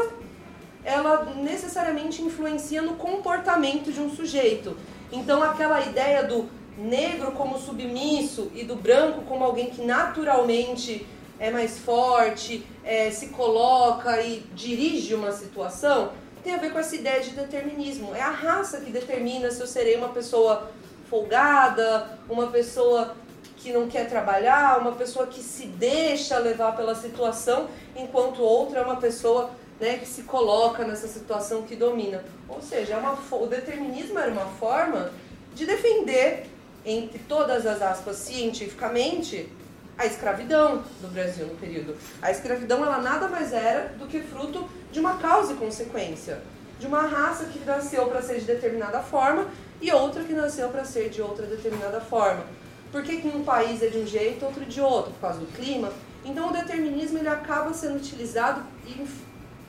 ela necessariamente influencia no comportamento de um sujeito. Então aquela ideia do negro como submisso e do branco como alguém que naturalmente é mais forte, é, se coloca e dirige uma situação, tem a ver com essa ideia de determinismo. É a raça que determina se eu serei uma pessoa folgada, uma pessoa que não quer trabalhar, uma pessoa que se deixa levar pela situação, enquanto outra é uma pessoa né, que se coloca nessa situação que domina. Ou seja, é uma, o determinismo era uma forma de defender, entre todas as aspas, cientificamente, a escravidão do Brasil no período. A escravidão ela nada mais era do que fruto de uma causa e consequência, de uma raça que nasceu para ser de determinada forma e outra que nasceu para ser de outra determinada forma. Por que, que um país é de um jeito, outro de outro? Por causa do clima? Então o determinismo ele acaba sendo utilizado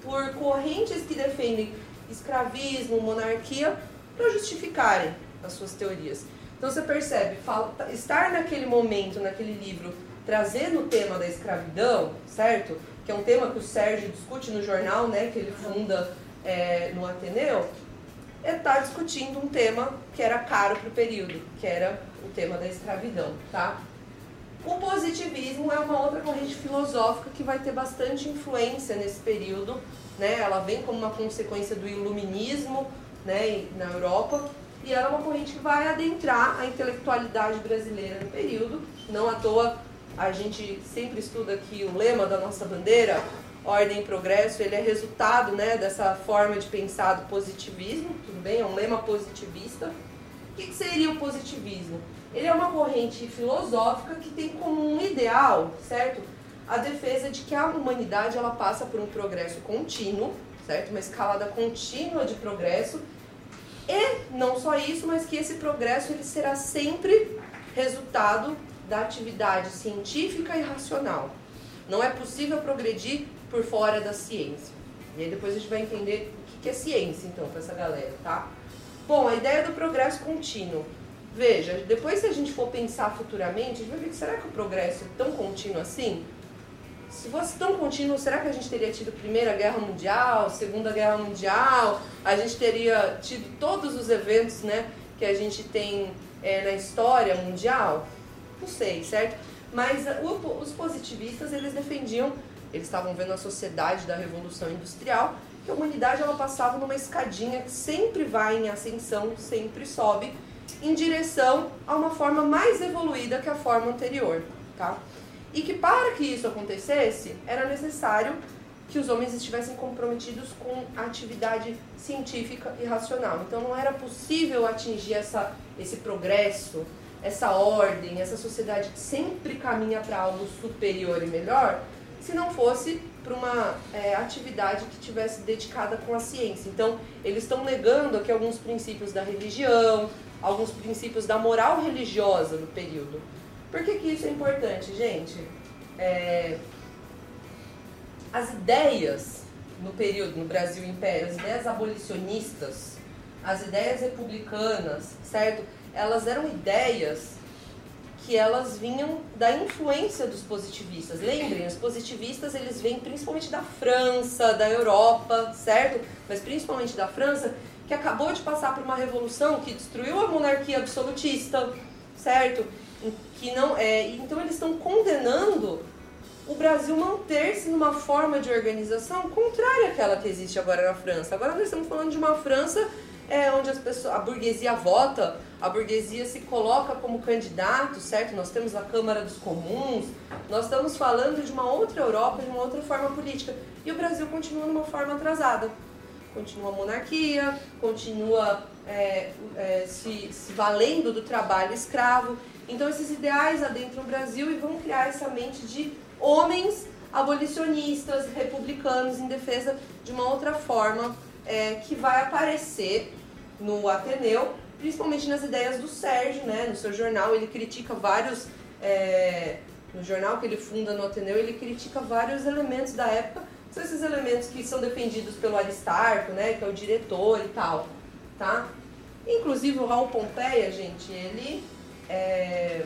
por correntes que defendem escravismo, monarquia, para justificarem as suas teorias. Então você percebe, estar naquele momento, naquele livro, trazendo o tema da escravidão, certo? Que é um tema que o Sérgio discute no jornal, né, que ele funda é, no Ateneu, é estar tá discutindo um tema que era caro para o período, que era o tema da escravidão, tá? O positivismo é uma outra corrente filosófica que vai ter bastante influência nesse período, né? Ela vem como uma consequência do iluminismo, né, na Europa, e ela é uma corrente que vai adentrar a intelectualidade brasileira no período. Não à toa a gente sempre estuda que o lema da nossa bandeira, ordem e progresso, ele é resultado né, dessa forma de pensar do positivismo, tudo bem? É um lema positivista. O que, seria o positivismo? Ele é uma corrente filosófica que tem como um ideal, certo? A defesa de que a humanidade ela passa por um progresso contínuo, certo? Uma escalada contínua de progresso. E não só isso, mas que esse progresso ele será sempre resultado da atividade científica e racional. Não é possível progredir por fora da ciência. E aí depois a gente vai entender o que é ciência, então, para essa galera, tá? Bom, a ideia do progresso contínuo. Veja, depois se a gente for pensar futuramente, a gente vai ver que será que o progresso é tão contínuo assim? Se fosse tão contínuo, será que a gente teria tido Primeira Guerra Mundial, Segunda Guerra Mundial? A gente teria tido todos os eventos né, que a gente tem é, na história mundial? Não sei, certo? Mas uh, os positivistas, eles defendiam eles estavam vendo a sociedade da revolução industrial, que a humanidade ela passava numa escadinha que sempre vai em ascensão, sempre sobe, em direção a uma forma mais evoluída que a forma anterior, tá? E que para que isso acontecesse, era necessário que os homens estivessem comprometidos com a atividade científica e racional. Então não era possível atingir essa, esse progresso, essa ordem, essa sociedade que sempre caminha para algo superior e melhor, se não fosse para uma é, atividade que tivesse dedicada com a ciência. Então, eles estão negando aqui alguns princípios da religião, alguns princípios da moral religiosa do período. Por que, que isso é importante, gente? É, as ideias no período, no Brasil Império, as ideias abolicionistas, as ideias republicanas, certo? Elas eram ideias que elas vinham da influência dos positivistas. Lembrem, os positivistas eles vêm principalmente da França, da Europa, certo? Mas principalmente da França, que acabou de passar por uma revolução que destruiu a monarquia absolutista, certo? Que não é, então eles estão condenando o Brasil manter-se numa forma de organização contrária àquela que existe agora na França. Agora nós estamos falando de uma França é, onde as pessoas, a burguesia vota, a burguesia se coloca como candidato, certo? Nós temos a Câmara dos Comuns, nós estamos falando de uma outra Europa, de uma outra forma política. E o Brasil continua numa forma atrasada. Continua a monarquia, continua é, é, se, se valendo do trabalho escravo. Então esses ideais adentram o Brasil e vão criar essa mente de homens abolicionistas, republicanos, em defesa de uma outra forma é, que vai aparecer no Ateneu, principalmente nas ideias do Sérgio, né? No seu jornal ele critica vários, é, no jornal que ele funda no Ateneu, ele critica vários elementos da época, são esses elementos que são defendidos pelo Aristarco, né? Que é o diretor e tal, tá? Inclusive o Raul Pompeia, gente, ele é,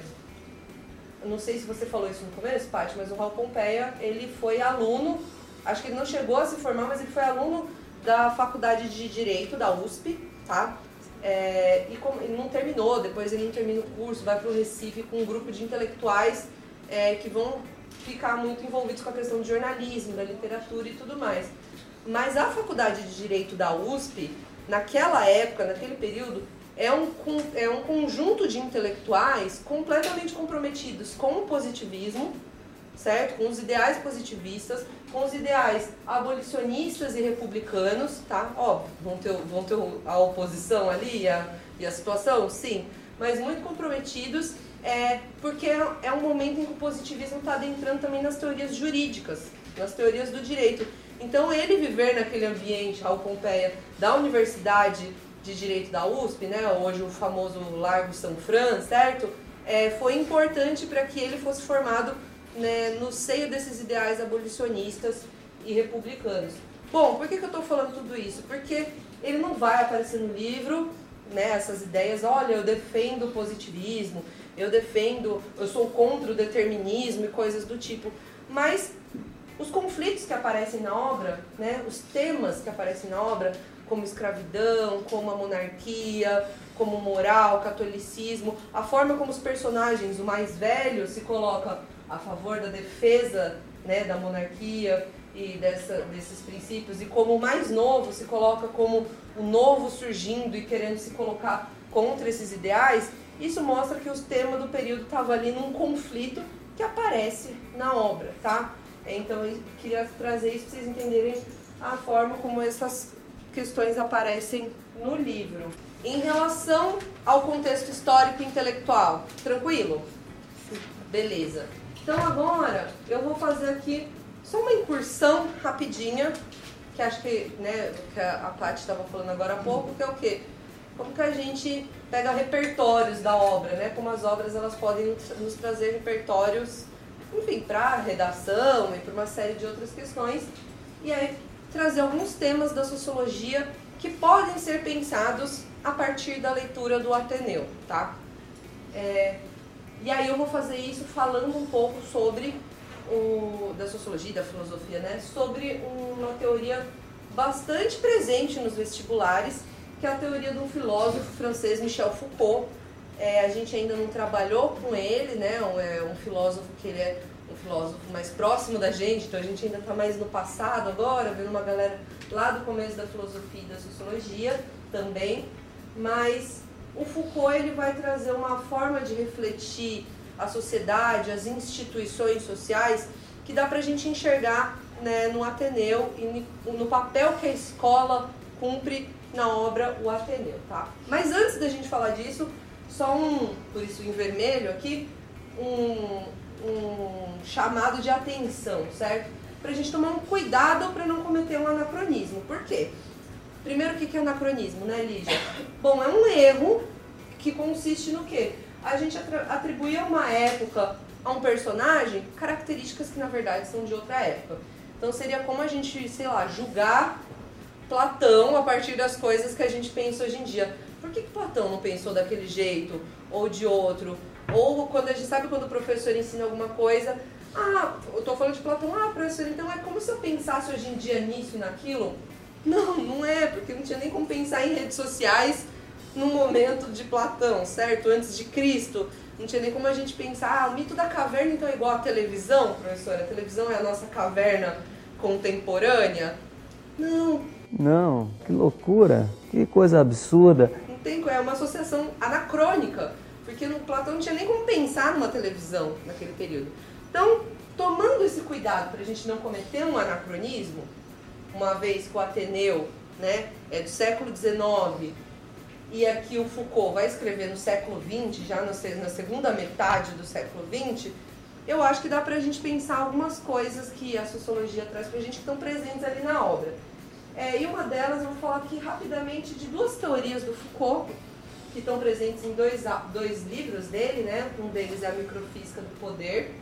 não sei se você falou isso no começo, Paty, mas o Raul Pompeia, ele foi aluno, acho que ele não chegou a se formar, mas ele foi aluno da Faculdade de Direito da USP, tá? É, e como, ele não terminou, depois ele não termina o curso, vai para o Recife com um grupo de intelectuais é, que vão ficar muito envolvidos com a questão do jornalismo, da literatura e tudo mais. Mas a Faculdade de Direito da USP, naquela época, naquele período, é um, é um conjunto de intelectuais completamente comprometidos com o positivismo, certo? Com os ideais positivistas, com os ideais abolicionistas e republicanos, tá? Óbvio, vão ter, vão ter a oposição ali a, e a situação, sim, mas muito comprometidos, é, porque é um momento em que o positivismo está adentrando também nas teorias jurídicas, nas teorias do direito. Então, ele viver naquele ambiente, Raul Pompeia, da Universidade de Direito da USP, né, hoje o famoso Largo São Fran, certo? É, foi importante para que ele fosse formado né, no seio desses ideais abolicionistas e republicanos. Bom, por que, que eu estou falando tudo isso? Porque ele não vai aparecer no livro, né, essas ideias, olha, eu defendo o positivismo, eu defendo, eu sou contra o determinismo e coisas do tipo. Mas os conflitos que aparecem na obra, né, os temas que aparecem na obra, como escravidão, como a monarquia, como moral, catolicismo, a forma como os personagens, o mais velho, se coloca a favor da defesa né, da monarquia e dessa, desses princípios, e como o mais novo se coloca como o novo surgindo e querendo se colocar contra esses ideais, isso mostra que o tema do período estava ali num conflito que aparece na obra, tá? Então eu queria trazer isso para vocês entenderem a forma como essas questões aparecem no livro. Em relação ao contexto histórico e intelectual, tranquilo? Beleza. Então agora eu vou fazer aqui só uma incursão rapidinha, que acho que, né, que a, Paty estava falando agora há pouco, que é o quê? Como que a gente pega repertórios da obra, né? Como as obras elas podem nos trazer repertórios, enfim, para redação e para uma série de outras questões. E aí trazer alguns temas da sociologia que podem ser pensados a partir da leitura do Ateneu, tá? É, e aí eu vou fazer isso falando um pouco sobre o da sociologia, da filosofia, né? Sobre uma teoria bastante presente nos vestibulares, que é a teoria do filósofo francês Michel Foucault. É, a gente ainda não trabalhou com ele, né? É um filósofo que ele é um filósofo mais próximo da gente, então a gente ainda está mais no passado agora, vendo uma galera lá do começo da filosofia e da sociologia também, mas o Foucault ele vai trazer uma forma de refletir a sociedade, as instituições sociais, que dá para a gente enxergar né, no Ateneu e no papel que a escola cumpre na obra O Ateneu, tá? Mas antes da gente falar disso, só um, por isso em vermelho aqui, um, um chamado de atenção, certo? Para a gente tomar um cuidado para não cometer um anacronismo. Por quê? Primeiro, o que é anacronismo, né, Lígia? Bom, é um erro que consiste no quê? A gente atribuir a uma época, a um personagem, características que na verdade são de outra época. Então seria como a gente, sei lá, julgar Platão a partir das coisas que a gente pensa hoje em dia. Por que, que Platão não pensou daquele jeito ou de outro? Ou quando a gente sabe quando o professor ensina alguma coisa, ah, eu estou falando de Platão, ah, professor, então é como se eu pensasse hoje em dia nisso e naquilo? Não, não é, porque não tinha nem como pensar em redes sociais no momento de Platão, certo? Antes de Cristo. Não tinha nem como a gente pensar, ah, o mito da caverna então é igual à televisão, professora? A televisão é a nossa caverna contemporânea? Não. Não, que loucura, que coisa absurda. Não tem, é uma associação anacrônica, porque no Platão não tinha nem como pensar numa televisão naquele período. Então, tomando esse cuidado para a gente não cometer um anacronismo, uma vez que o Ateneu né, é do século XIX e aqui o Foucault vai escrever no século XX, já na segunda metade do século XX, eu acho que dá para a gente pensar algumas coisas que a sociologia traz para a gente que estão presentes ali na obra. É, e uma delas, eu vou falar aqui rapidamente de duas teorias do Foucault, que estão presentes em dois, dois livros dele, né? Um deles é a Microfísica do Poder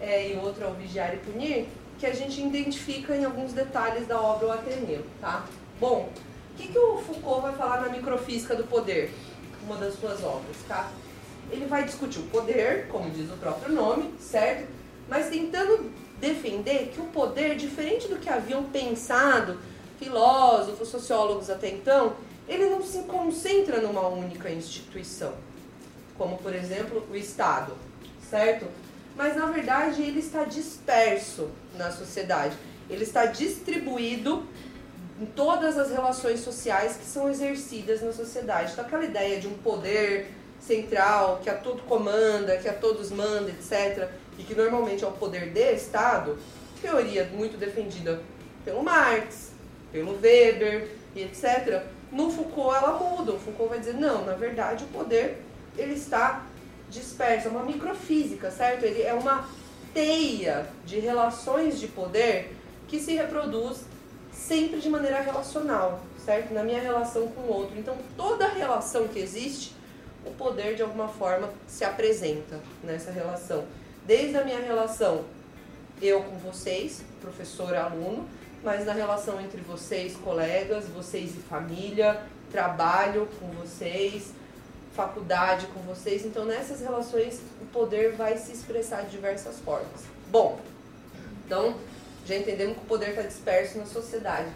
é, e o outro é o Vigiar e Punir, que a gente identifica em alguns detalhes da obra O Ateneu, tá? Bom, o que, que o Foucault vai falar na Microfísica do Poder, uma das suas obras, tá? Ele vai discutir o poder, como diz o próprio nome, certo? Mas tentando defender que o poder, diferente do que haviam pensado filósofos, sociólogos até então, ele não se concentra numa única instituição, como por exemplo o Estado, certo? Mas na verdade ele está disperso na sociedade, ele está distribuído em todas as relações sociais que são exercidas na sociedade. Então aquela ideia de um poder central que a tudo comanda, que a todos manda, etc., e que normalmente é o poder de Estado, teoria muito defendida pelo Marx, pelo Weber e etc. No Foucault ela muda. O Foucault vai dizer, não, na verdade o poder ele está disperso, é uma microfísica, certo? Ele é uma teia de relações de poder que se reproduz sempre de maneira relacional, certo? Na minha relação com o outro. Então, toda relação que existe, o poder de alguma forma se apresenta nessa relação. Desde a minha relação eu com vocês, professor aluno, mas na relação entre vocês, colegas, vocês e família, trabalho com vocês, faculdade com vocês. Então, nessas relações, o poder vai se expressar de diversas formas. Bom, então já entendemos que o poder está disperso na sociedade.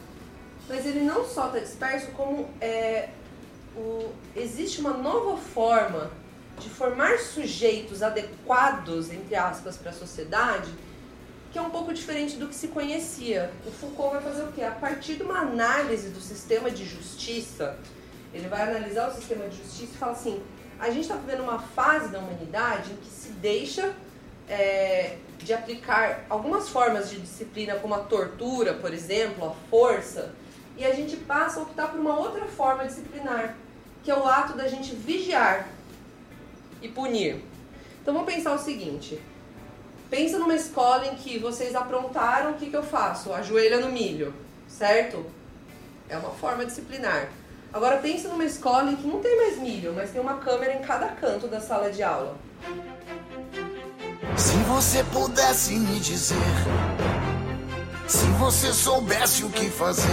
Mas ele não só está disperso, como é, o, existe uma nova forma de formar sujeitos adequados, entre aspas, para a sociedade, que é um pouco diferente do que se conhecia. O Foucault vai fazer o quê? A partir de uma análise do sistema de justiça, ele vai analisar o sistema de justiça e fala assim: a gente está vivendo uma fase da humanidade em que se deixa é, de aplicar algumas formas de disciplina, como a tortura, por exemplo, a força, e a gente passa a optar por uma outra forma disciplinar, que é o ato da gente vigiar e punir. Então vamos pensar o seguinte: pensa numa escola em que vocês aprontaram, o que, que eu faço? Ajoelha no milho, certo? É uma forma disciplinar. Agora pensa numa escola em que não tem mais milho, mas tem uma câmera em cada canto da sala de aula. Se você pudesse me dizer, se você soubesse o que fazer,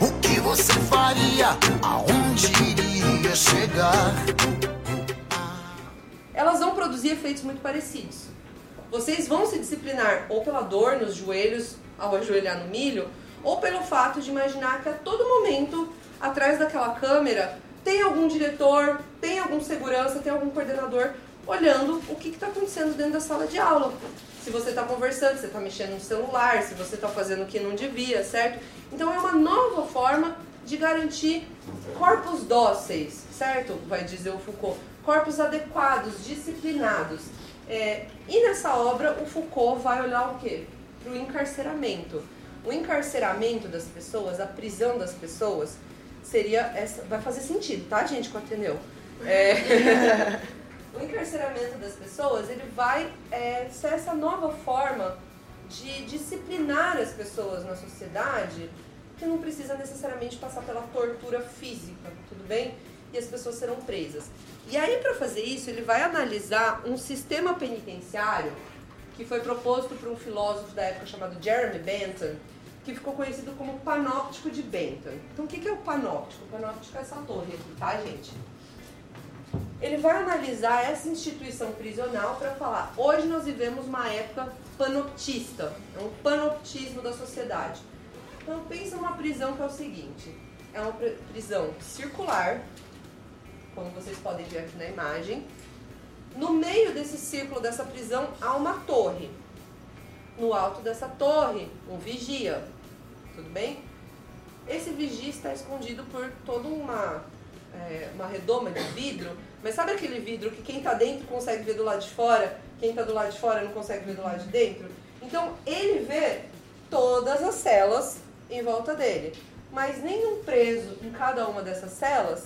o que você faria, aonde iria chegar? Elas vão produzir efeitos muito parecidos. Vocês vão se disciplinar ou pela dor nos joelhos ao ajoelhar no milho, ou pelo fato de imaginar que a todo momento, atrás daquela câmera, tem algum diretor, tem algum segurança, tem algum coordenador olhando o que está acontecendo dentro da sala de aula. Se você está conversando, se você está mexendo no celular, se você está fazendo o que não devia, certo? Então é uma nova forma de garantir corpos dóceis, certo? Vai dizer o Foucault. Corpos adequados, disciplinados. É, e nessa obra o Foucault vai olhar o quê? Para o encarceramento. O encarceramento das pessoas, a prisão das pessoas, seria essa. Vai fazer sentido, tá, gente, com Ateneu? É, o encarceramento das pessoas ele vai é, ser essa nova forma de disciplinar as pessoas na sociedade que não precisa necessariamente passar pela tortura física, tudo bem? E as pessoas serão presas. E aí, para fazer isso, ele vai analisar um sistema penitenciário que foi proposto por um filósofo da época chamado Jeremy Bentham, que ficou conhecido como panóptico de Bentham. Então, o que é o panóptico? O panóptico é essa torre aqui, tá, gente? Ele vai analisar essa instituição prisional para falar: hoje nós vivemos uma época panoptista, é um panoptismo da sociedade. Então, pensa numa prisão que é o seguinte: é uma prisão circular, como vocês podem ver aqui na imagem. No meio desse círculo dessa prisão há uma torre. No alto dessa torre, um vigia. Tudo bem? Esse vigia está escondido por toda uma, é, uma redoma de vidro. Mas sabe aquele vidro que quem está dentro consegue ver do lado de fora, quem está do lado de fora não consegue ver do lado de dentro? Então ele vê todas as celas em volta dele. Mas nenhum preso em cada uma dessas celas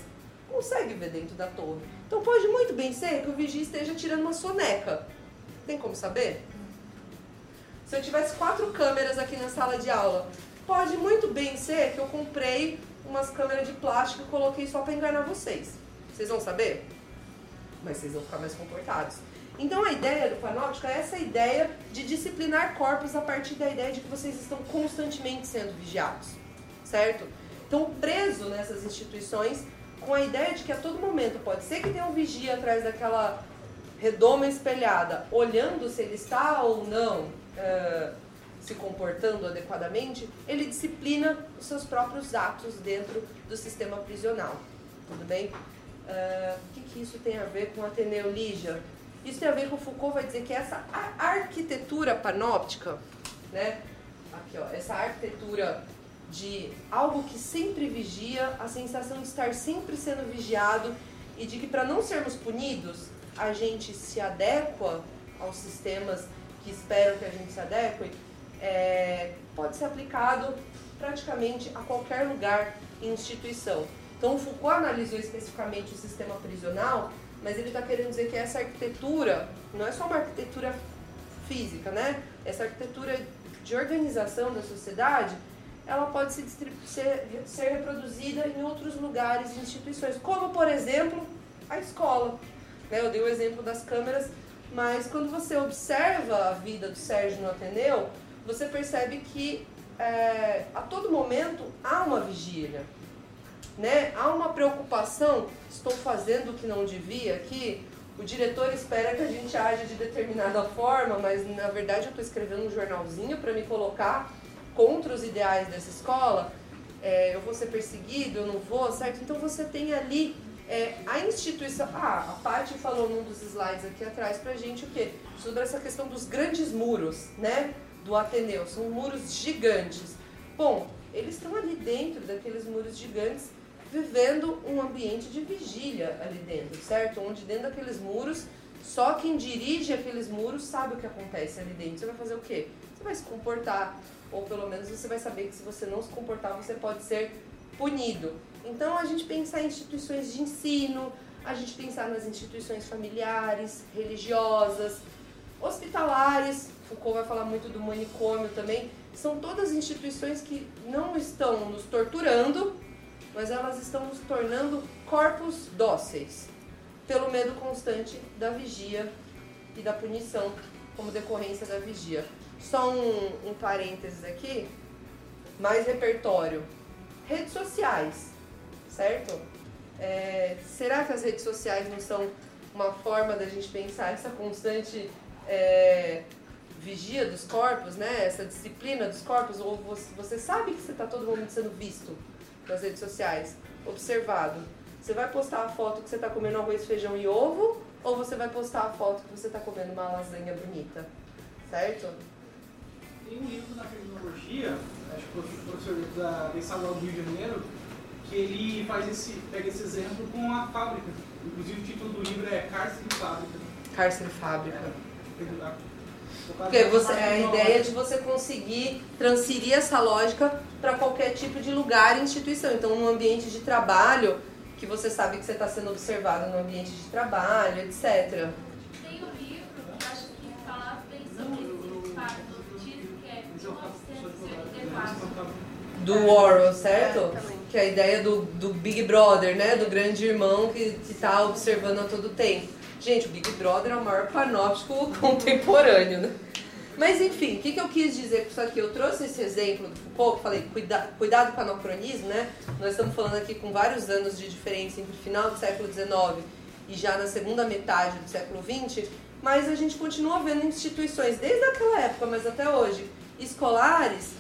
consegue ver dentro da torre. Então pode muito bem ser que o vigia esteja tirando uma soneca. Tem como saber? Se eu tivesse quatro câmeras aqui na sala de aula, pode muito bem ser que eu comprei umas câmeras de plástico e coloquei só para enganar vocês. Vocês vão saber? Mas vocês vão ficar mais comportados. Então a ideia do panóptico é essa ideia de disciplinar corpos a partir da ideia de que vocês estão constantemente sendo vigiados, certo? Então preso nessas instituições com a ideia de que a todo momento pode ser que tenha um vigia atrás daquela redoma espelhada, olhando se ele está ou não uh, se comportando adequadamente, ele disciplina os seus próprios atos dentro do sistema prisional. Tudo bem? Uh, o que, que isso tem a ver com Ateneu Lígia? Isso tem a ver com Foucault vai dizer que essa arquitetura panóptica, né? Aqui, ó, essa arquitetura de algo que sempre vigia, a sensação de estar sempre sendo vigiado e de que para não sermos punidos, a gente se adequa aos sistemas que esperam que a gente se adeque, é, pode ser aplicado praticamente a qualquer lugar e instituição. Então, o Foucault analisou especificamente o sistema prisional, mas ele está querendo dizer que essa arquitetura não é só uma arquitetura física, né? Essa arquitetura de organização da sociedade, ela pode ser, ser, ser reproduzida em outros lugares e instituições, como, por exemplo, a escola. Né? Eu dei o exemplo das câmeras, mas quando você observa a vida do Sérgio no Ateneu, você percebe que é, a todo momento há uma vigília. Né? Há uma preocupação, estou fazendo o que não devia aqui, o diretor espera que a gente age de determinada forma, mas na verdade eu estou escrevendo um jornalzinho para me colocar contra os ideais dessa escola, é, eu vou ser perseguido, eu não vou, certo? Então você tem ali é, a instituição. Ah, a Paty falou num dos slides aqui atrás pra gente o quê? Sobre essa questão dos grandes muros, né? Do Ateneu. São muros gigantes. Bom, eles estão ali dentro daqueles muros gigantes vivendo um ambiente de vigília ali dentro, certo? Onde dentro daqueles muros, só quem dirige aqueles muros sabe o que acontece ali dentro. Você vai fazer o quê? Você vai se comportar, ou pelo menos você vai saber que se você não se comportar, você pode ser punido. Então a gente pensar em instituições de ensino, a gente pensar nas instituições familiares, religiosas, hospitalares, Foucault vai falar muito do manicômio também, são todas instituições que não estão nos torturando, mas elas estão nos tornando corpos dóceis, pelo medo constante da vigia e da punição como decorrência da vigia. Só um, um parênteses aqui, mais repertório. Redes sociais, certo? É, será que as redes sociais não são uma forma da gente pensar essa constante é, vigia dos corpos, né? Essa disciplina dos corpos? Ou você, sabe que você está todo momento sendo visto? nas redes sociais, observado. Você vai postar a foto que você está comendo arroz, feijão e ovo, ou você vai postar a foto que você está comendo uma lasanha bonita, certo? Tem um livro na criminologia, acho que o professor da Estadual do Rio de Janeiro, que ele faz esse, pega esse exemplo com a fábrica. Inclusive o título do livro é Cárcere e Fábrica. Cárcere e Fábrica. É, porque você, é a ideia de você conseguir transferir essa lógica para qualquer tipo de lugar e instituição. Então, no ambiente de trabalho, que você sabe que você está sendo observado no ambiente de trabalho, etc. Tem um livro que acho que fala bem sobre esse fato do autismo, que é do Orwell, certo? É, que é a ideia do, do Big Brother, né? Do grande irmão que está observando a todo tempo. Gente, o Big Brother é o maior panóptico contemporâneo, né? Mas enfim, o que, que eu quis dizer com isso aqui? Eu trouxe esse exemplo do Foucault, que falei, cuida, cuidado com o anacronismo, né? Nós estamos falando aqui com vários anos de diferença entre o final do século XIX e já na segunda metade do século XX, mas a gente continua vendo instituições, desde aquela época, mas até hoje, escolares,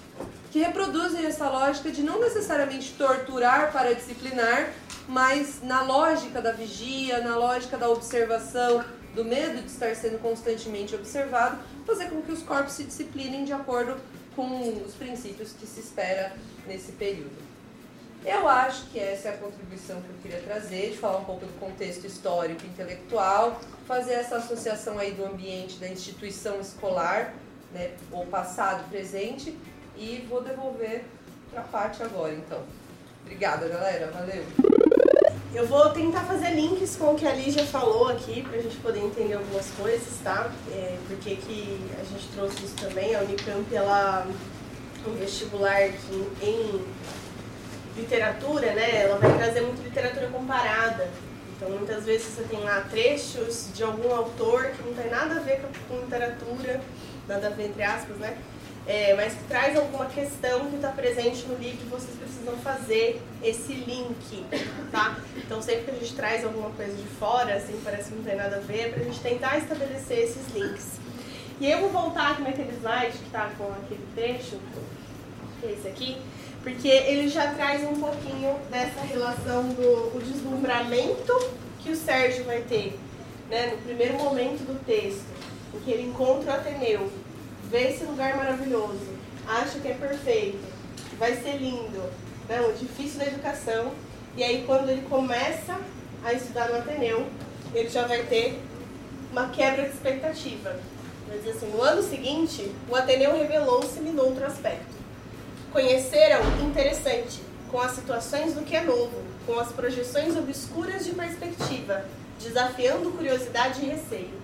que reproduzem essa lógica de não necessariamente torturar para disciplinar, mas na lógica da vigia, na lógica da observação, do medo de estar sendo constantemente observado, fazer com que os corpos se disciplinem de acordo com os princípios que se espera nesse período. Eu acho que essa é a contribuição que eu queria trazer, de falar um pouco do contexto histórico intelectual, fazer essa associação aí do ambiente da instituição escolar, né, ou passado, presente, e vou devolver para a parte agora, então. Obrigada, galera. Valeu. Eu vou tentar fazer links com o que a Lígia falou aqui, para a gente poder entender algumas coisas, tá? É, porque que a gente trouxe isso também. A Unicamp, ela, um vestibular que em literatura, né, ela vai trazer muito literatura comparada. Então, muitas vezes você tem lá trechos de algum autor que não tem nada a ver com literatura, nada a ver entre aspas, né? É, mas que traz alguma questão que está presente no livro e vocês precisam fazer esse link, tá? Então sempre que a gente traz alguma coisa de fora, assim, parece que não tem nada a ver, é para a gente tentar estabelecer esses links. E eu vou voltar aqui naquele slide que está com aquele trecho, que é esse aqui, porque ele já traz um pouquinho dessa relação do o deslumbramento que o Sérgio vai ter né, no primeiro momento do texto, em que ele encontra o Ateneu, vê esse lugar maravilhoso, acha que é perfeito, vai ser lindo, né, o difícil da educação, e aí quando ele começa a estudar no Ateneu, ele já vai ter uma quebra de expectativa. Dizer assim, no ano seguinte, o Ateneu revelou-se-me noutro aspecto. Conheceram interessante, com as situações do que é novo, com as projeções obscuras de perspectiva, desafiando curiosidade e receio.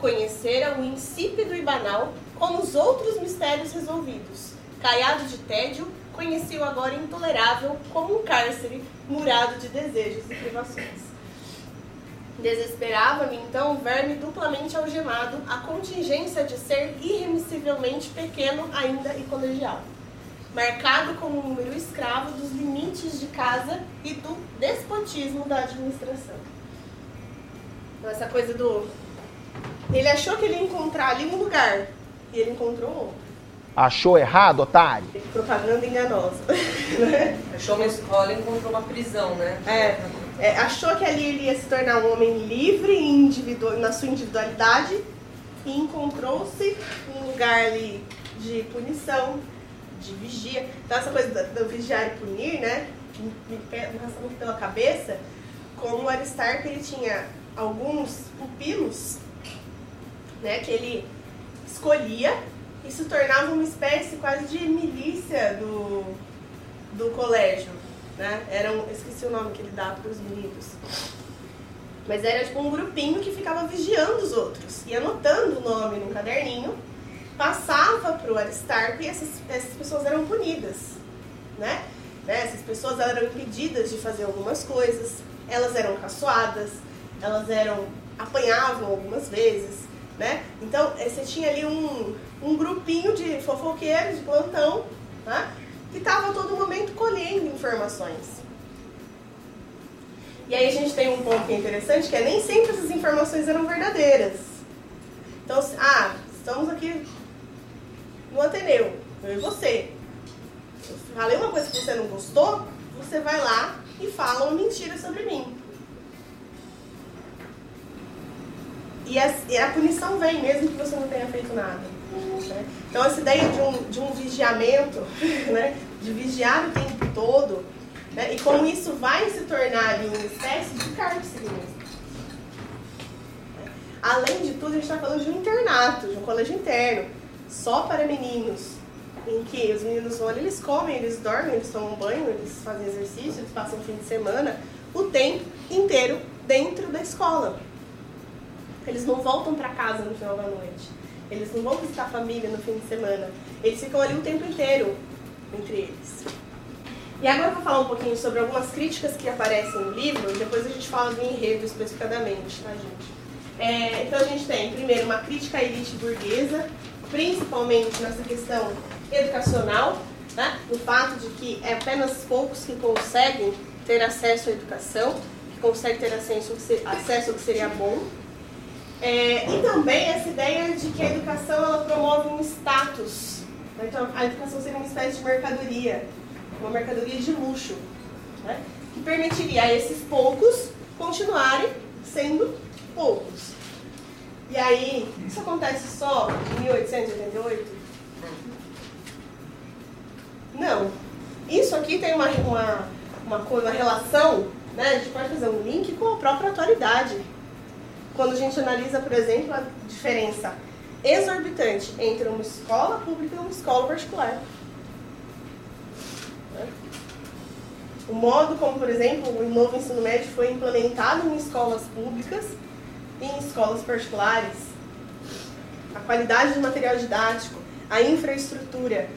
Conheceram o insípido e banal, como os outros mistérios resolvidos. Caiado de tédio, conheci o agora intolerável como um cárcere murado de desejos e privações. Desesperava-me então o verme duplamente algemado, a contingência de ser irremissivelmente pequeno ainda e colegial, marcado como um número escravo dos limites de casa e do despotismo da administração. Então essa coisa do ele achou que ele ia encontrar ali um lugar e ele encontrou outro. Achou errado, otário? Propaganda enganosa. Achou uma escola e encontrou uma prisão, né? É, é, achou que ali ele ia se tornar um homem livre individu na sua individualidade e encontrou-se um lugar ali de punição, de vigia. Então essa coisa do, do vigiar e punir, né? Me, me passa muito pela cabeça, como o Aristarco ele tinha alguns pupilos, né? Que ele escolhia e se tornava uma espécie quase de milícia do, do colégio. Né? Era um, esqueci o nome que ele dava para os meninos. Mas era tipo um grupinho que ficava vigiando os outros. E anotando o nome no caderninho, passava para o Aristarco e essas, essas pessoas eram punidas. Né? né? Essas pessoas eram impedidas de fazer algumas coisas, elas eram caçoadas, elas eram apanhavam algumas vezes. Né? Então, você tinha ali um, um grupinho de fofoqueiros de plantão, né? que estava a todo momento colhendo informações. E aí a gente tem um ponto que é interessante, que é nem sempre essas informações eram verdadeiras. Então, ah, estamos aqui no Ateneu, eu e você. Eu falei uma coisa que você não gostou, você vai lá e fala uma mentira sobre mim. E a, e a punição vem mesmo que você não tenha feito nada. Né? Então, essa ideia de um, de um vigiamento, né? de vigiar o tempo todo, né? e como isso vai se tornar ali, uma espécie de cárcere mesmo. Além de tudo, a gente está falando de um internato, de um colégio interno, só para meninos, em que os meninos vão ali, eles comem, eles dormem, eles tomam banho, eles fazem exercício, eles passam o fim de semana, o tempo inteiro dentro da escola. Eles não voltam para casa no final da noite. Eles não vão visitar a família no fim de semana. Eles ficam ali o tempo inteiro entre eles. E agora eu vou falar um pouquinho sobre algumas críticas que aparecem no livro, depois a gente fala do enredo especificadamente, tá, gente? É, então a gente tem, primeiro, uma crítica à elite burguesa, principalmente nessa questão educacional, né? no fato de que é apenas poucos que conseguem ter acesso à educação, que conseguem ter acesso ao que seria bom. É, e também essa ideia de que a educação ela promove um status. Então, a educação seria uma espécie de mercadoria, uma mercadoria de luxo, né? que permitiria a esses poucos continuarem sendo poucos. E aí, isso acontece só em 1888? Não. Isso aqui tem uma, uma, uma, uma relação, né? a gente pode fazer um link com a própria atualidade quando a gente analisa, por exemplo, a diferença exorbitante entre uma escola pública e uma escola particular. O modo como, por exemplo, o novo ensino médio foi implementado em escolas públicas e em escolas particulares. A qualidade do material didático, a infraestrutura,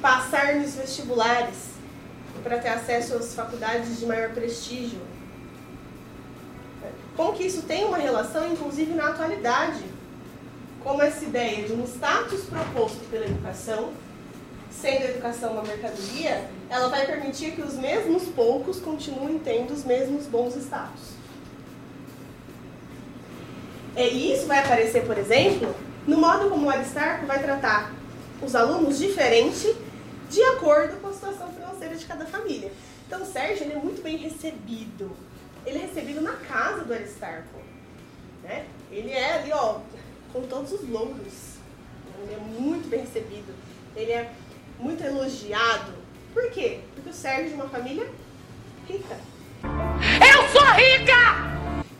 passar nos vestibulares para ter acesso às faculdades de maior prestígio, como que isso tem uma relação, inclusive, na atualidade. Como essa ideia de um status proposto pela educação, sendo a educação uma mercadoria, ela vai permitir que os mesmos poucos continuem tendo os mesmos bons status. E isso vai aparecer, por exemplo, no modo como o Aristarco vai tratar os alunos diferente de acordo com a situação financeira de cada família. Então o Sérgio ele é muito bem recebido. Ele é recebido na casa do Aristarco. Né? Ele é ali, ó, com todos os louros. Ele é muito bem recebido. Ele é muito elogiado. Por quê? Porque o Sérgio é de uma família rica. Eu sou rica!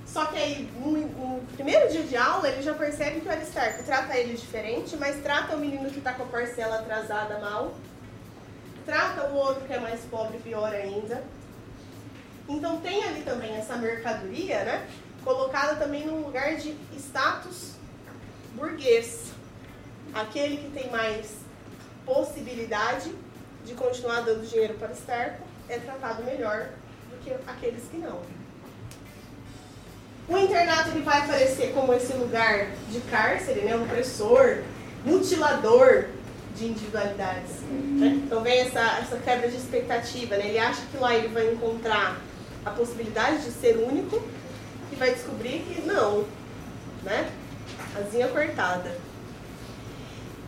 Só que aí, no, no primeiro dia de aula, ele já percebe que o Aristarco trata ele diferente, mas trata o menino que está com a parcela atrasada mal. Trata o outro que é mais pobre pior ainda. Então tem ali também essa mercadoria, né? Colocada também num lugar de status burguês. Aquele que tem mais possibilidade de continuar dando dinheiro para o Aristarco é tratado melhor do que aqueles que não. O internato ele vai aparecer como esse lugar de cárcere, né, opressor, mutilador de individualidades. Né? Então vem essa, essa quebra de expectativa. Né? Ele acha que lá ele vai encontrar a possibilidade de ser único e vai descobrir que não. Né? Asinha cortada.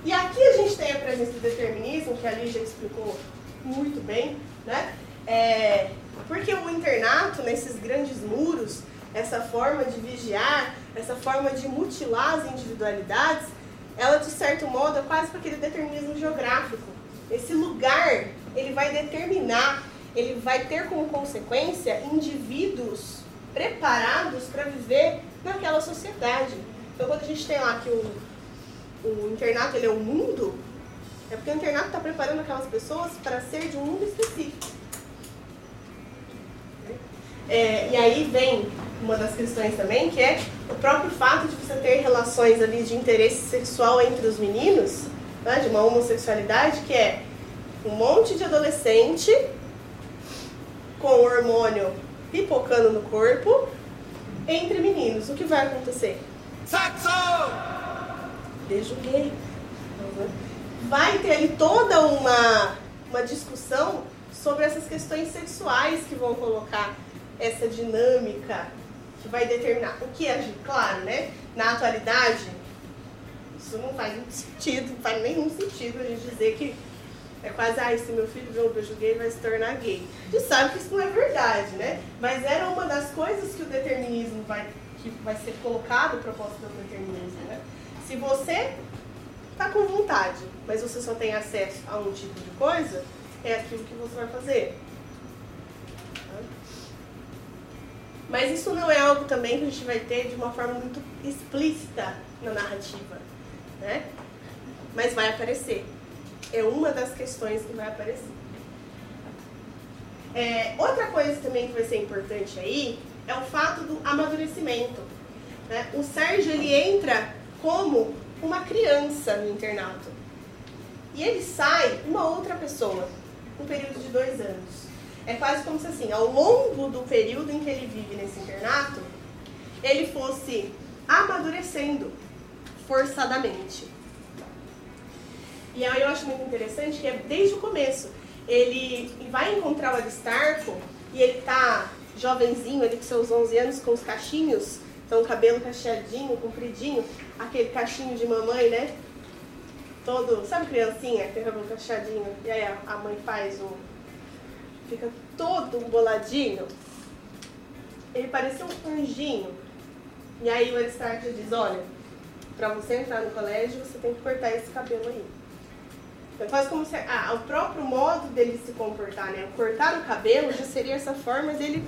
E aqui a gente tem a presença do determinismo, que a Lígia explicou muito bem, né? É, porque o internato, nesses grandes muros, essa forma de vigiar, essa forma de mutilar as individualidades, ela de certo modo é quase para aquele determinismo geográfico. Esse lugar, ele vai determinar, ele vai ter como consequência indivíduos preparados para viver naquela sociedade. Então quando a gente tem lá que o, o internato ele é o mundo, é porque o internato está preparando aquelas pessoas para ser de um mundo específico. É, e aí vem uma das questões também, que é o próprio fato de você ter relações ali de interesse sexual entre os meninos, né, de uma homossexualidade, que é um monte de adolescente com hormônio pipocando no corpo entre meninos. O que vai acontecer? Sexo! Beijo gay. Vai ter ali toda uma, uma discussão sobre essas questões sexuais que vão colocar essa dinâmica que vai determinar o que é, claro, né? Na atualidade, isso não faz muito sentido, não faz nenhum sentido a gente dizer que é quase, ah, se meu filho ver um beijo gay, vai se tornar gay. A gente sabe que isso não é verdade, né? Mas era uma das coisas que o determinismo vai, que vai ser colocado, o propósito do determinismo, né? Se você tá com vontade, mas você só tem acesso a um tipo de coisa, é aquilo que você vai fazer. Mas isso não é algo também que a gente vai ter de uma forma muito explícita na narrativa, né? Mas vai aparecer. É uma das questões que vai aparecer. É, outra coisa também que vai ser importante aí é o fato do amadurecimento. Né? O Sérgio ele entra como uma criança no internato. E ele sai uma outra pessoa, um período de dois anos. É quase como se assim, ao longo do período em que ele vive nesse internato, ele fosse amadurecendo forçadamente. E aí eu acho muito interessante que é desde o começo. Ele vai encontrar o Aristarco e ele tá jovenzinho, ali com seus 11 anos, com os cachinhos, então cabelo cacheadinho, compridinho, aquele cachinho de mamãe, né? Todo, sabe criancinha que tem cabelo cacheadinho? E aí a mãe faz o fica todo boladinho. Ele parecia um anjinho. E aí o Aristarco diz, olha, para você entrar no colégio, você tem que cortar esse cabelo aí. Faz como se ah, o próprio modo dele se comportar, né? Cortar o cabelo já seria essa forma dele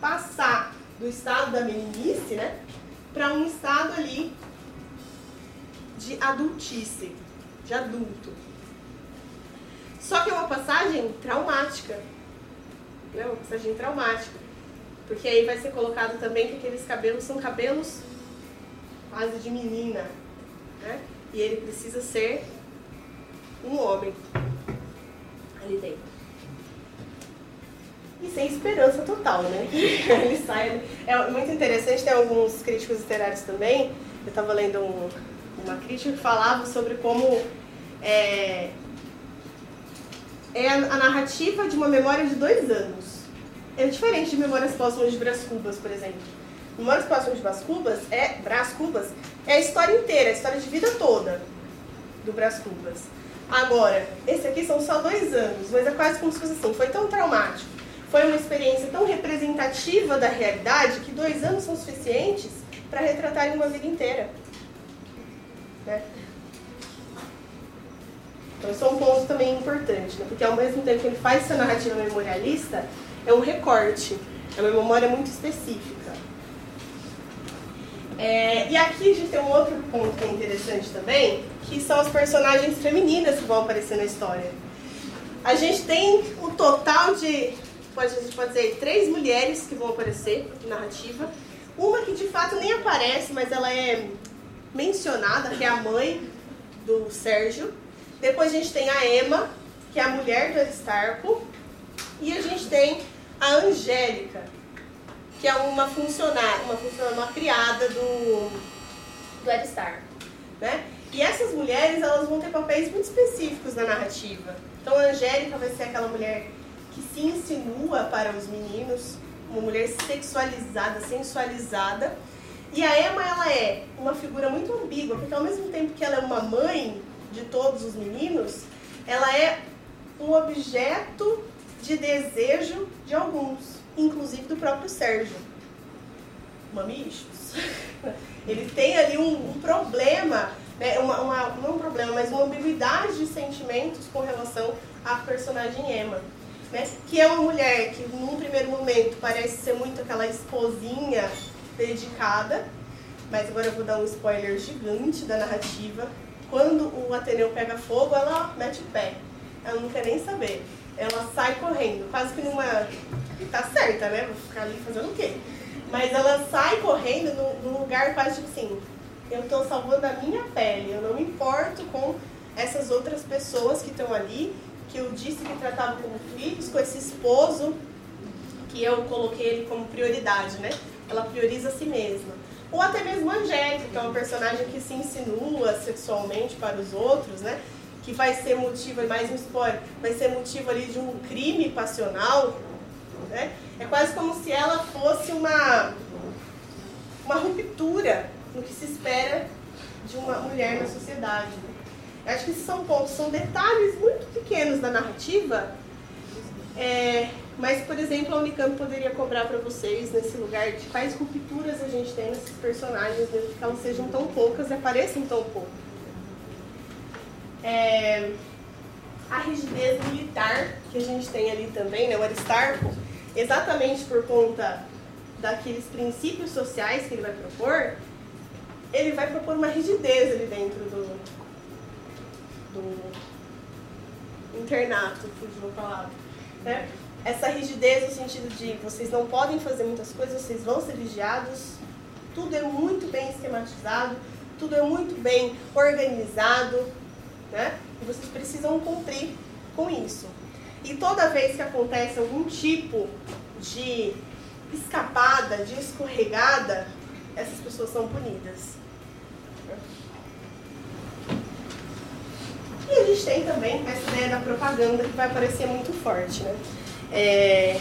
passar do estado da meninice, né? Para um estado ali de adultice, de adulto. Só que é uma passagem traumática né, uma passagem traumática. Porque aí vai ser colocado também que aqueles cabelos são cabelos quase de menina. Né? E ele precisa ser um homem ali dentro. E sem esperança total, né? ele sai. É muito interessante, tem alguns críticos literários também. Eu estava lendo um, uma crítica que falava sobre como é, é a, a narrativa de uma memória de dois anos. É diferente de Memórias Póstumas de Brás Cubas, por exemplo. Memórias Póstumas de Brás Cubas é, Brás Cubas é a história inteira, a história de vida toda do Brás Cubas. Agora, esse aqui são só dois anos, mas é quase como se fosse assim, foi tão traumático, foi uma experiência tão representativa da realidade que dois anos são suficientes para retratar uma vida inteira. Né? Então, isso é um ponto também importante, né? porque ao mesmo tempo que ele faz essa narrativa memorialista, é um recorte, é uma memória muito específica. É, e aqui a gente tem um outro ponto que é interessante também, que são as personagens femininas que vão aparecer na história. A gente tem o total de, pode, a gente pode dizer, três mulheres que vão aparecer na narrativa. Uma que de fato nem aparece, mas ela é mencionada, que é a mãe do Sérgio. Depois a gente tem a Emma, que é a mulher do Aristarco. E a gente tem a Angélica, que é uma funcionária, uma funcionária, uma criada do, do Aristarco. Né? E essas mulheres elas vão ter papéis muito específicos na narrativa. Então a Angélica vai ser aquela mulher que se insinua para os meninos, uma mulher sexualizada, sensualizada. E a Emma ela é uma figura muito ambígua, porque ao mesmo tempo que ela é uma mãe de todos os meninos, ela é um objeto de desejo de alguns, inclusive do próprio Sérgio. Mamichos. Ele tem ali um, um problema, né, uma, uma, não um problema, mas uma ambiguidade de sentimentos com relação à personagem Emma. Né, que é uma mulher que, num primeiro momento, parece ser muito aquela esposinha dedicada, mas agora eu vou dar um spoiler gigante da narrativa. Quando o Ateneu pega fogo, ela mete o pé. Ela não quer nem saber. Ela sai correndo, quase que numa. E tá certa, né? Vou ficar ali fazendo o quê? Mas ela sai correndo num lugar quase tipo assim: eu tô salvando a minha pele, eu não me importo com essas outras pessoas que estão ali, que eu disse que tratava como filhos, com esse esposo que eu coloquei ele como prioridade, né? Ela prioriza a si mesma. Ou até mesmo Angélica, que é uma personagem que se insinua sexualmente para os outros, né? Que vai ser motivo, mais um spoiler, vai ser motivo ali de um crime passional, né? É quase como se ela fosse uma, uma ruptura no que se espera de uma mulher na sociedade. Né? Acho que esses são pontos, são detalhes muito pequenos da narrativa, é, mas, por exemplo, a Unicamp poderia cobrar para vocês, nesse lugar, de quais rupturas a gente tem nesses personagens, mesmo que elas sejam tão poucas e apareçam tão pouco. É, a rigidez militar que a gente tem ali também, né, o Aristarco, exatamente por conta daqueles princípios sociais que ele vai propor, ele vai propor uma rigidez ali dentro do, do internato, fugiu a palavra. Né? Essa rigidez no sentido de vocês não podem fazer muitas coisas, vocês vão ser vigiados, tudo é muito bem esquematizado, tudo é muito bem organizado, né? E vocês precisam cumprir com isso. E toda vez que acontece algum tipo de escapada, de escorregada, essas pessoas são punidas. E a gente tem também essa ideia da propaganda que vai aparecer muito forte. Né? É,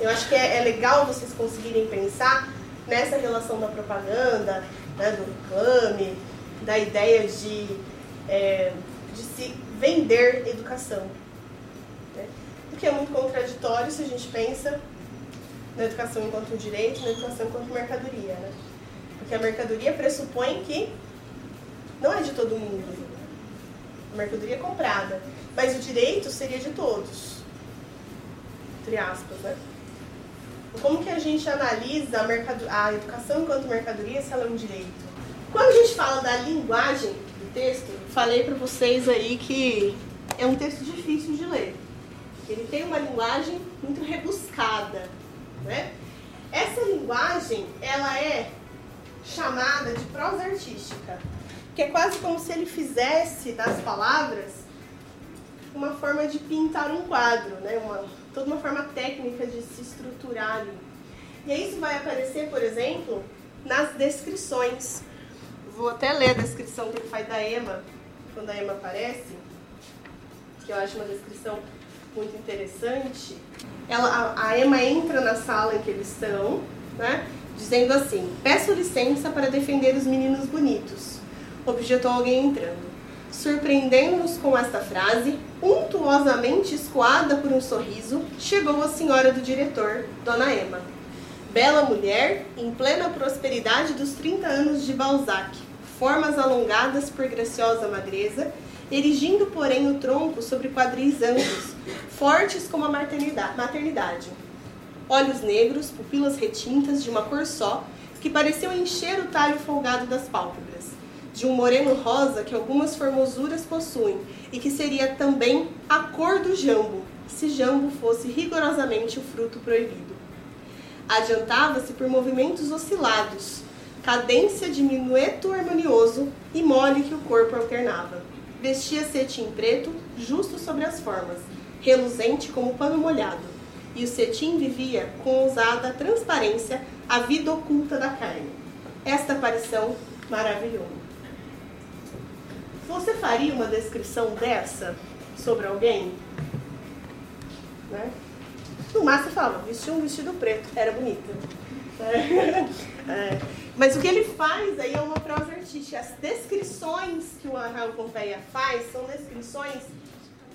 eu acho que é, é, legal vocês conseguirem pensar nessa relação da propaganda, né, do reclame, da ideia de, é, de se vender educação. O que é muito contraditório se a gente pensa na educação enquanto um direito, na educação enquanto mercadoria. Né? Porque a mercadoria pressupõe que não é de todo mundo mercadoria comprada. Mas o direito seria de todos. Entre aspas, né? Como que a gente analisa a, a educação enquanto mercadoria se ela é um direito? Quando a gente fala da linguagem do texto, falei para vocês aí que é um texto difícil de ler. Ele tem uma linguagem muito rebuscada, né? Essa linguagem, ela é chamada de prosa artística que é quase como se ele fizesse das palavras uma forma de pintar um quadro, né? uma, toda uma forma técnica de se estruturar ali. E isso vai aparecer, por exemplo, nas descrições. Vou até ler a descrição que ele faz da Emma, quando a Emma aparece, que eu acho uma descrição muito interessante. Ela, a, a Emma entra na sala em que eles estão, né? dizendo assim: Peço licença para defender os meninos bonitos, objetou alguém entrando. Surpreendendo-nos com esta frase, untuosamente escoada por um sorriso, chegou a senhora do diretor, Dona Emma. Bela mulher, em plena prosperidade dos 30 anos de Balzac, formas alongadas por graciosa magreza, erigindo, porém, o tronco sobre quadris amplos, fortes como a maternidade. Olhos negros, pupilas retintas de uma cor só, que pareciam encher o talho folgado das pálpebras, de um moreno rosa que algumas formosuras possuem e que seria também a cor do jambo, se jambo fosse rigorosamente o fruto proibido. Adiantava-se por movimentos oscilados, cadência de minueto harmonioso e mole que o corpo alternava. Vestia cetim preto, justo sobre as formas, reluzente como pano molhado, e o cetim vivia com ousada transparência a vida oculta da carne. Esta aparição maravilhou. Você faria uma descrição dessa sobre alguém? Né? No máximo você fala, vestiu um vestido preto, era bonita. É. Mas o que ele faz aí é uma prosa artística. As descrições que o Raul Pompeia faz são descrições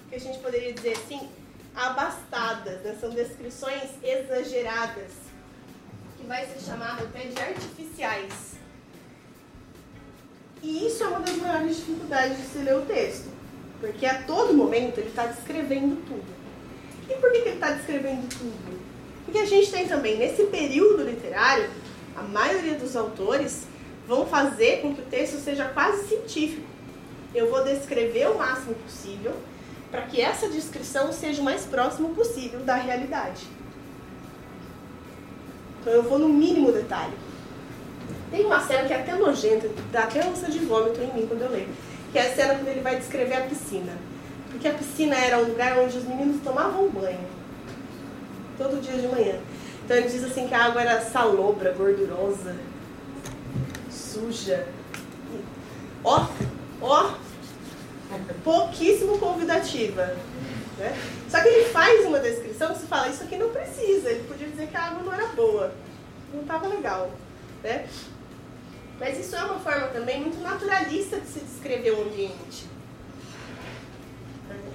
que a gente poderia dizer assim, abastadas, né? são descrições exageradas, que vai ser chamado até de artificiais. E isso é uma das maiores dificuldades de se ler o texto, porque a todo momento ele está descrevendo tudo. E por que, que ele está descrevendo tudo? Porque a gente tem também, nesse período literário, a maioria dos autores vão fazer com que o texto seja quase científico. Eu vou descrever o máximo possível para que essa descrição seja o mais próximo possível da realidade. Então eu vou no mínimo detalhe. Tem uma cena que é até nojenta, dá até ânsia de vômito em mim quando eu leio, que é a cena quando ele vai descrever a piscina. Porque a piscina era um lugar onde os meninos tomavam banho. Todo dia de manhã. Então ele diz assim que a água era salobra, gordurosa, suja. Ó, ó, pouquíssimo convidativa. Né? Só que ele faz uma descrição, você fala, isso aqui não precisa. Ele podia dizer que a água não era boa, não estava legal. Né? Mas isso é uma forma também muito naturalista de se descrever o ambiente.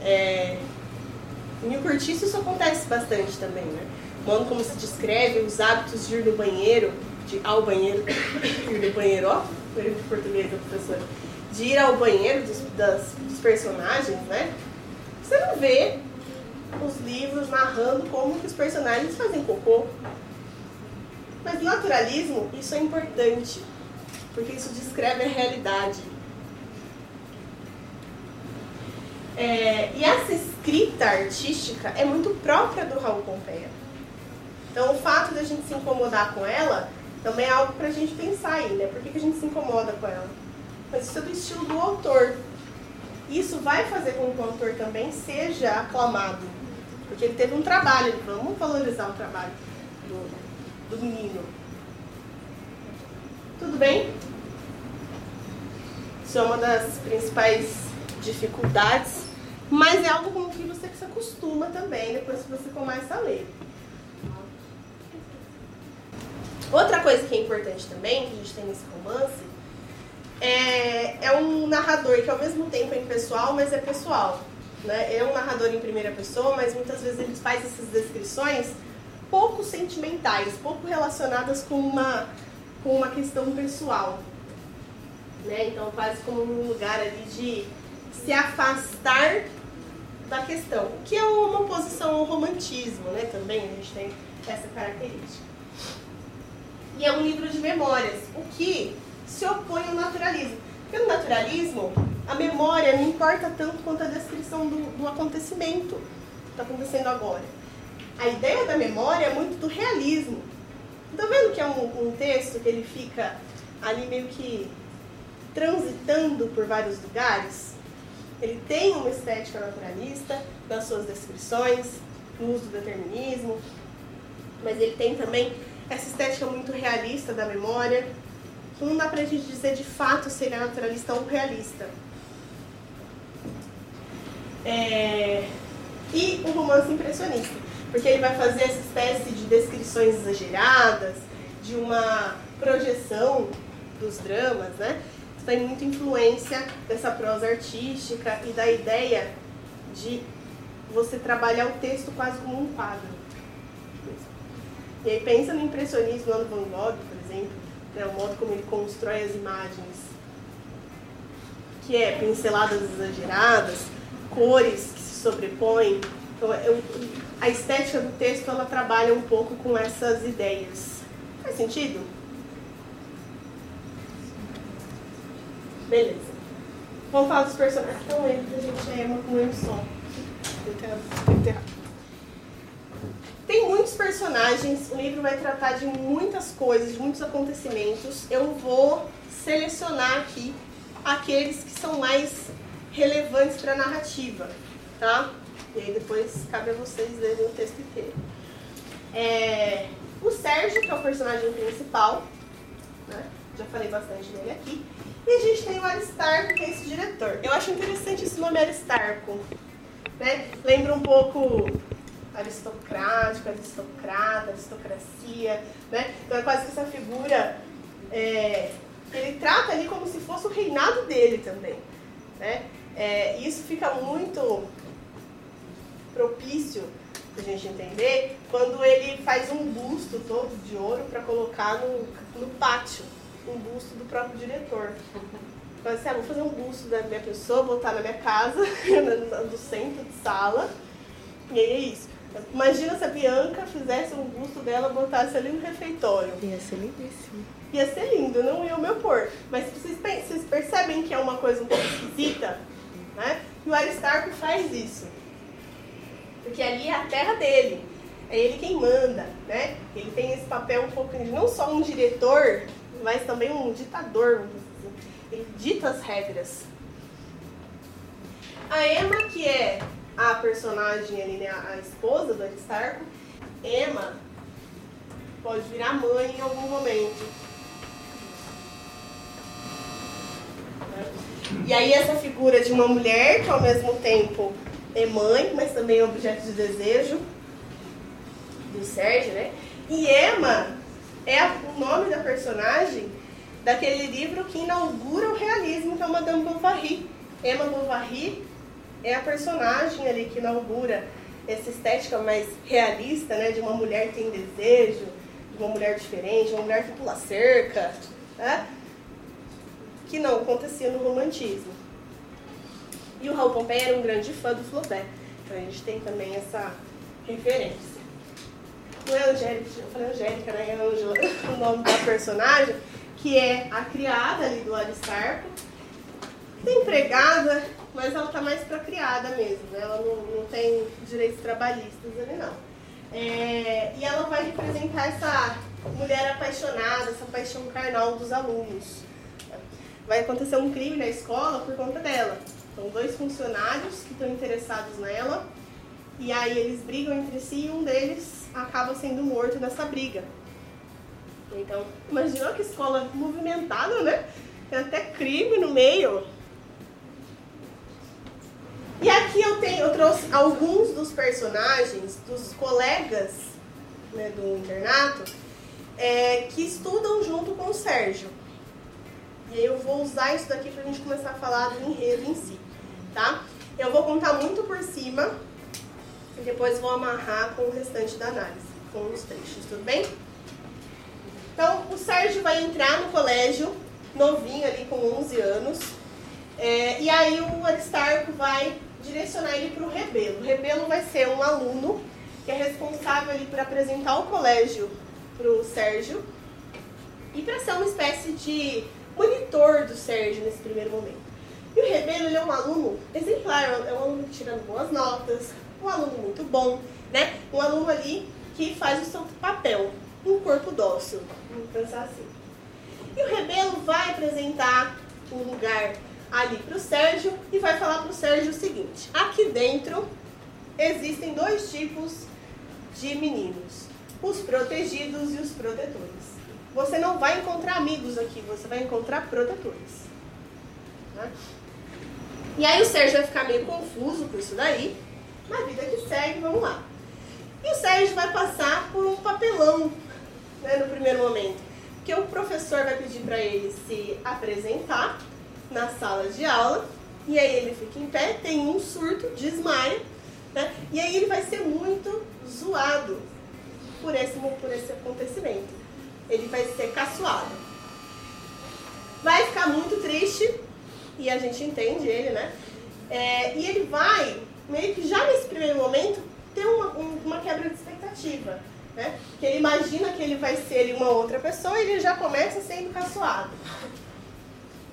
É, em o cortiço isso acontece bastante também, né? Modo como se descreve os hábitos de ir no banheiro, de ao banheiro, ir no banheiro, ó, de português da professora de ir ao banheiro dos, das, dos personagens, né? Você não vê os livros narrando como que os personagens fazem cocô. Mas naturalismo, isso é importante, porque isso descreve a realidade. É, e essa escrita artística é muito própria do Raul Pompeia. Então, o fato da gente se incomodar com ela também é algo para a gente pensar aí, né? Por que, que a gente se incomoda com ela? mas isso é do estilo do autor. Isso vai fazer com que o autor também seja aclamado, porque ele teve um trabalho, vamos valorizar o trabalho do, do menino. Tudo bem? Isso é uma das principais dificuldades, mas é algo com que você se acostuma também depois que você começa a ler. Outra coisa que é importante também, que a gente tem nesse romance, é, é um narrador que ao mesmo tempo é impessoal, mas é pessoal. Né? É um narrador em primeira pessoa, mas muitas vezes ele faz essas descrições pouco sentimentais, pouco relacionadas com uma, com uma questão pessoal. Né? Então, quase como um lugar ali de se afastar da questão, que é uma oposição ao romantismo, né? Também a gente tem essa característica. E é um livro de memórias, o que se opõe ao naturalismo. Porque no naturalismo, a memória não importa tanto quanto a descrição do, do acontecimento que está acontecendo agora. A ideia da memória é muito do realismo. Está vendo que é um, um texto que ele fica ali meio que transitando por vários lugares? Ele tem uma estética naturalista nas suas descrições, no uso do determinismo, mas ele tem também essa estética muito realista da memória, então não dá pra gente dizer de fato se ele é naturalista ou realista. É... E o romance impressionista, porque ele vai fazer essa espécie de descrições exageradas, de uma projeção dos dramas, né? Tem muita influência dessa prosa artística e da ideia de você trabalhar o texto quase como um quadro. E aí pensa no impressionismo lá no Van Gogh, por exemplo, né, o modo como ele constrói as imagens, que é pinceladas exageradas, cores que se sobrepõem. Então, eu, a estética do texto ela trabalha um pouco com essas ideias. Faz sentido? Beleza. Vamos falar dos personagens. Então, ele, a gente é uma com um só. Tem muitos personagens, o livro vai tratar de muitas coisas, de muitos acontecimentos. Eu vou selecionar aqui aqueles que são mais relevantes para a narrativa, tá? E aí depois cabe a vocês lerem o texto inteiro. É, o Sérgio, que é o personagem principal, né? já falei bastante dele aqui. E a gente tem o Aristarco, que é esse diretor. Eu acho interessante esse nome Aristarco. Né? Lembra um pouco aristocrático, aristocrata, aristocracia. Né? Então é quase que essa figura. É, ele trata ali como se fosse o reinado dele também. Né? É, isso fica muito propício a gente entender quando ele faz um busto todo de ouro para colocar no, no pátio um busto do próprio diretor. Então, assim, ah, vou fazer um busto da minha pessoa, botar na minha casa, do centro de sala, e aí é isso. Imagina se a Bianca fizesse um busto dela, botasse ali no refeitório. Ia ser lindíssimo. Ia ser lindo, não ia o meu pôr. Mas vocês, vocês percebem que é uma coisa um pouco esquisita, né? E o Aristarco faz isso. Porque ali é a terra dele. É ele quem manda, né? Ele tem esse papel um pouco, não só um diretor, mas também um ditador, assim. Ele dita as regras. A Emma, que é a personagem ali, né, a esposa do Aristarco, Emma pode virar mãe em algum momento. E aí essa figura de uma mulher que ao mesmo tempo é mãe, mas também é objeto de desejo do Sérgio, né? E Emma é o nome da personagem daquele livro que inaugura o realismo, que é Madame Bovary. Emma Bovary é a personagem ali que inaugura essa estética mais realista, né, de uma mulher que tem desejo, de uma mulher diferente, uma mulher que pula cerca, né, que não acontecia no romantismo. E o Raul Pompeia era um grande fã do Flaubert, então a gente tem também essa referência. Não é Angélica, eu falei Angélica, né, é Angela, o nome da personagem, que é a criada ali do Aristarco, empregada, mas ela tá mais para criada mesmo, né? ela não, não tem direitos trabalhistas ali não. É, e ela vai representar essa mulher apaixonada, essa paixão carnal dos alunos. Vai acontecer um crime na escola por conta dela. São dois funcionários que estão interessados nela, e aí eles brigam entre si e um deles acaba sendo morto nessa briga. Então, imaginou que escola movimentada, né? Tem até crime no meio. E aqui eu tenho, eu trouxe alguns dos personagens, dos colegas né, do internato, é, que estudam junto com o Sérgio. E aí eu vou usar isso daqui pra gente começar a falar do enredo em si, tá? Eu vou contar muito por cima e depois vou amarrar com o restante da análise, com os trechos, tudo bem? Então, o Sérgio vai entrar no colégio, novinho ali, com 11 anos, é, e aí o Aristarco vai direcionar ele para o Rebelo. O Rebelo vai ser um aluno que é responsável ali por apresentar o colégio para o Sérgio e para ser uma espécie de monitor do Sérgio nesse primeiro momento. E o Rebelo ele é um aluno exemplar, é um aluno tirando boas notas, um aluno muito bom, né? Um aluno ali que faz o seu papel, um corpo dócil, vamos pensar assim. E o Rebelo vai apresentar o lugar ali para o Sérgio e vai falar para o Sérgio o seguinte: aqui dentro existem dois tipos de meninos, os protegidos e os protetores. Você não vai encontrar amigos aqui, você vai encontrar protetores. Tá? E aí o Sérgio vai ficar meio confuso com isso daí, na vida que segue, vamos lá. E o Sérgio vai passar por um papelão né, no primeiro momento? Porque o professor vai pedir para ele se apresentar na sala de aula, e aí ele fica em pé, tem um surto, desmaia, né? E aí ele vai ser muito zoado por esse, por esse acontecimento. Ele vai ser caçoado. Vai ficar muito triste, e a gente entende ele, né? É, e ele vai, meio que já nesse primeiro momento, ter uma, um, uma quebra de expectativa. Né? Que ele imagina que ele vai ser uma outra pessoa e ele já começa sendo caçoado.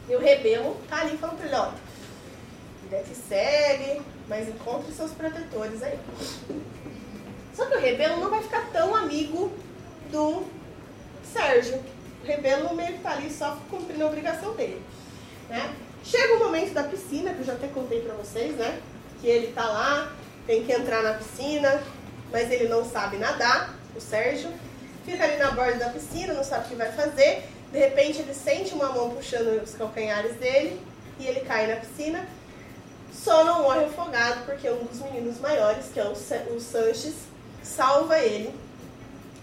E o rebelo tá ali falando pra ele, vida que segue, mas encontre seus protetores aí. Só que o rebelo não vai ficar tão amigo do Sérgio. O rebelo meio que tá ali só cumprindo a obrigação dele. Né? Chega o momento da piscina, que eu já até contei pra vocês, né? Que ele tá lá, tem que entrar na piscina, mas ele não sabe nadar, o Sérgio. Fica ali na borda da piscina, não sabe o que vai fazer. De repente ele sente uma mão puxando os calcanhares dele e ele cai na piscina. Só não morre afogado porque um dos meninos maiores, que é o Sanches, salva ele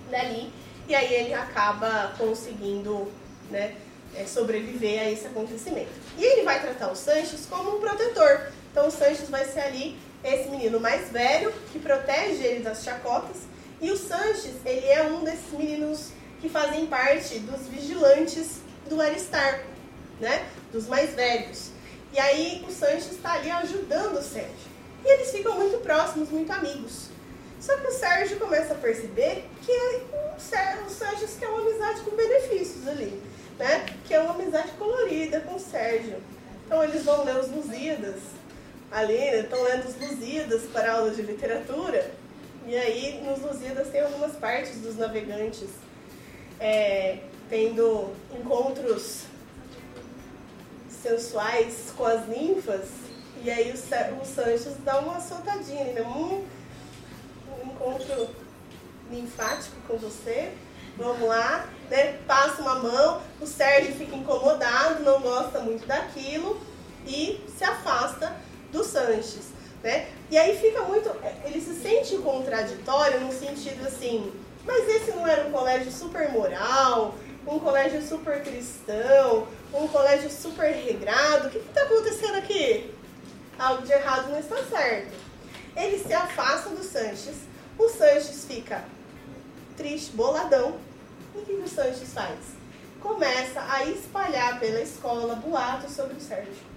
dali. E aí ele acaba conseguindo né, é, sobreviver a esse acontecimento. E ele vai tratar o Sanches como um protetor. Então o Sanches vai ser ali esse menino mais velho que protege ele das chacotas. E o Sanches, ele é um desses meninos que fazem parte dos vigilantes do Aristarco, né? Dos mais velhos. E aí o Sanches está ali ajudando o Sérgio. E eles ficam muito próximos, muito amigos. Só que o Sérgio começa a perceber que o, Sérgio, o quer uma amizade com benefícios ali, né? Que é uma amizade colorida com o Sérgio. Então eles vão ler os Lusíadas, ali, estão lendo os Lusíadas para aula de literatura. E aí, nos Lusíadas tem algumas partes dos navegantes é, tendo encontros sensuais com as ninfas. E aí o, o Sanches dá uma soltadinha, né? Um, um encontro linfático com você. Vamos lá, né? Passa uma mão, o Sérgio fica incomodado, não gosta muito daquilo e se afasta do Sanches, né? E aí fica muito, ele se sente contraditório no sentido assim, mas esse não era um colégio super moral, um colégio super cristão, um colégio super regrado. O que está acontecendo aqui? Algo de errado não está certo. Ele se afasta do Sanches. O Sanches fica triste, boladão. E o que o Sanches faz? Começa a espalhar pela escola boatos sobre o Sérgio.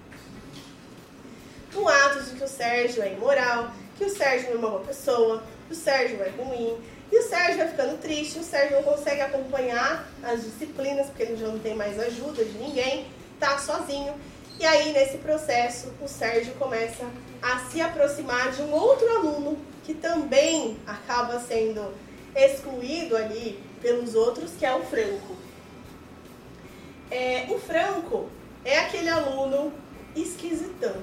Boatos de que o Sérgio é imoral, que o Sérgio não é uma boa pessoa, que o Sérgio é ruim, e o Sérgio vai ficando triste, o Sérgio não consegue acompanhar as disciplinas, porque ele já não tem mais ajuda de ninguém, tá sozinho. E aí, nesse processo, o Sérgio começa a se aproximar de um outro aluno que também acaba sendo excluído ali pelos outros, que é o Franco. É, o Franco é aquele aluno esquisitão.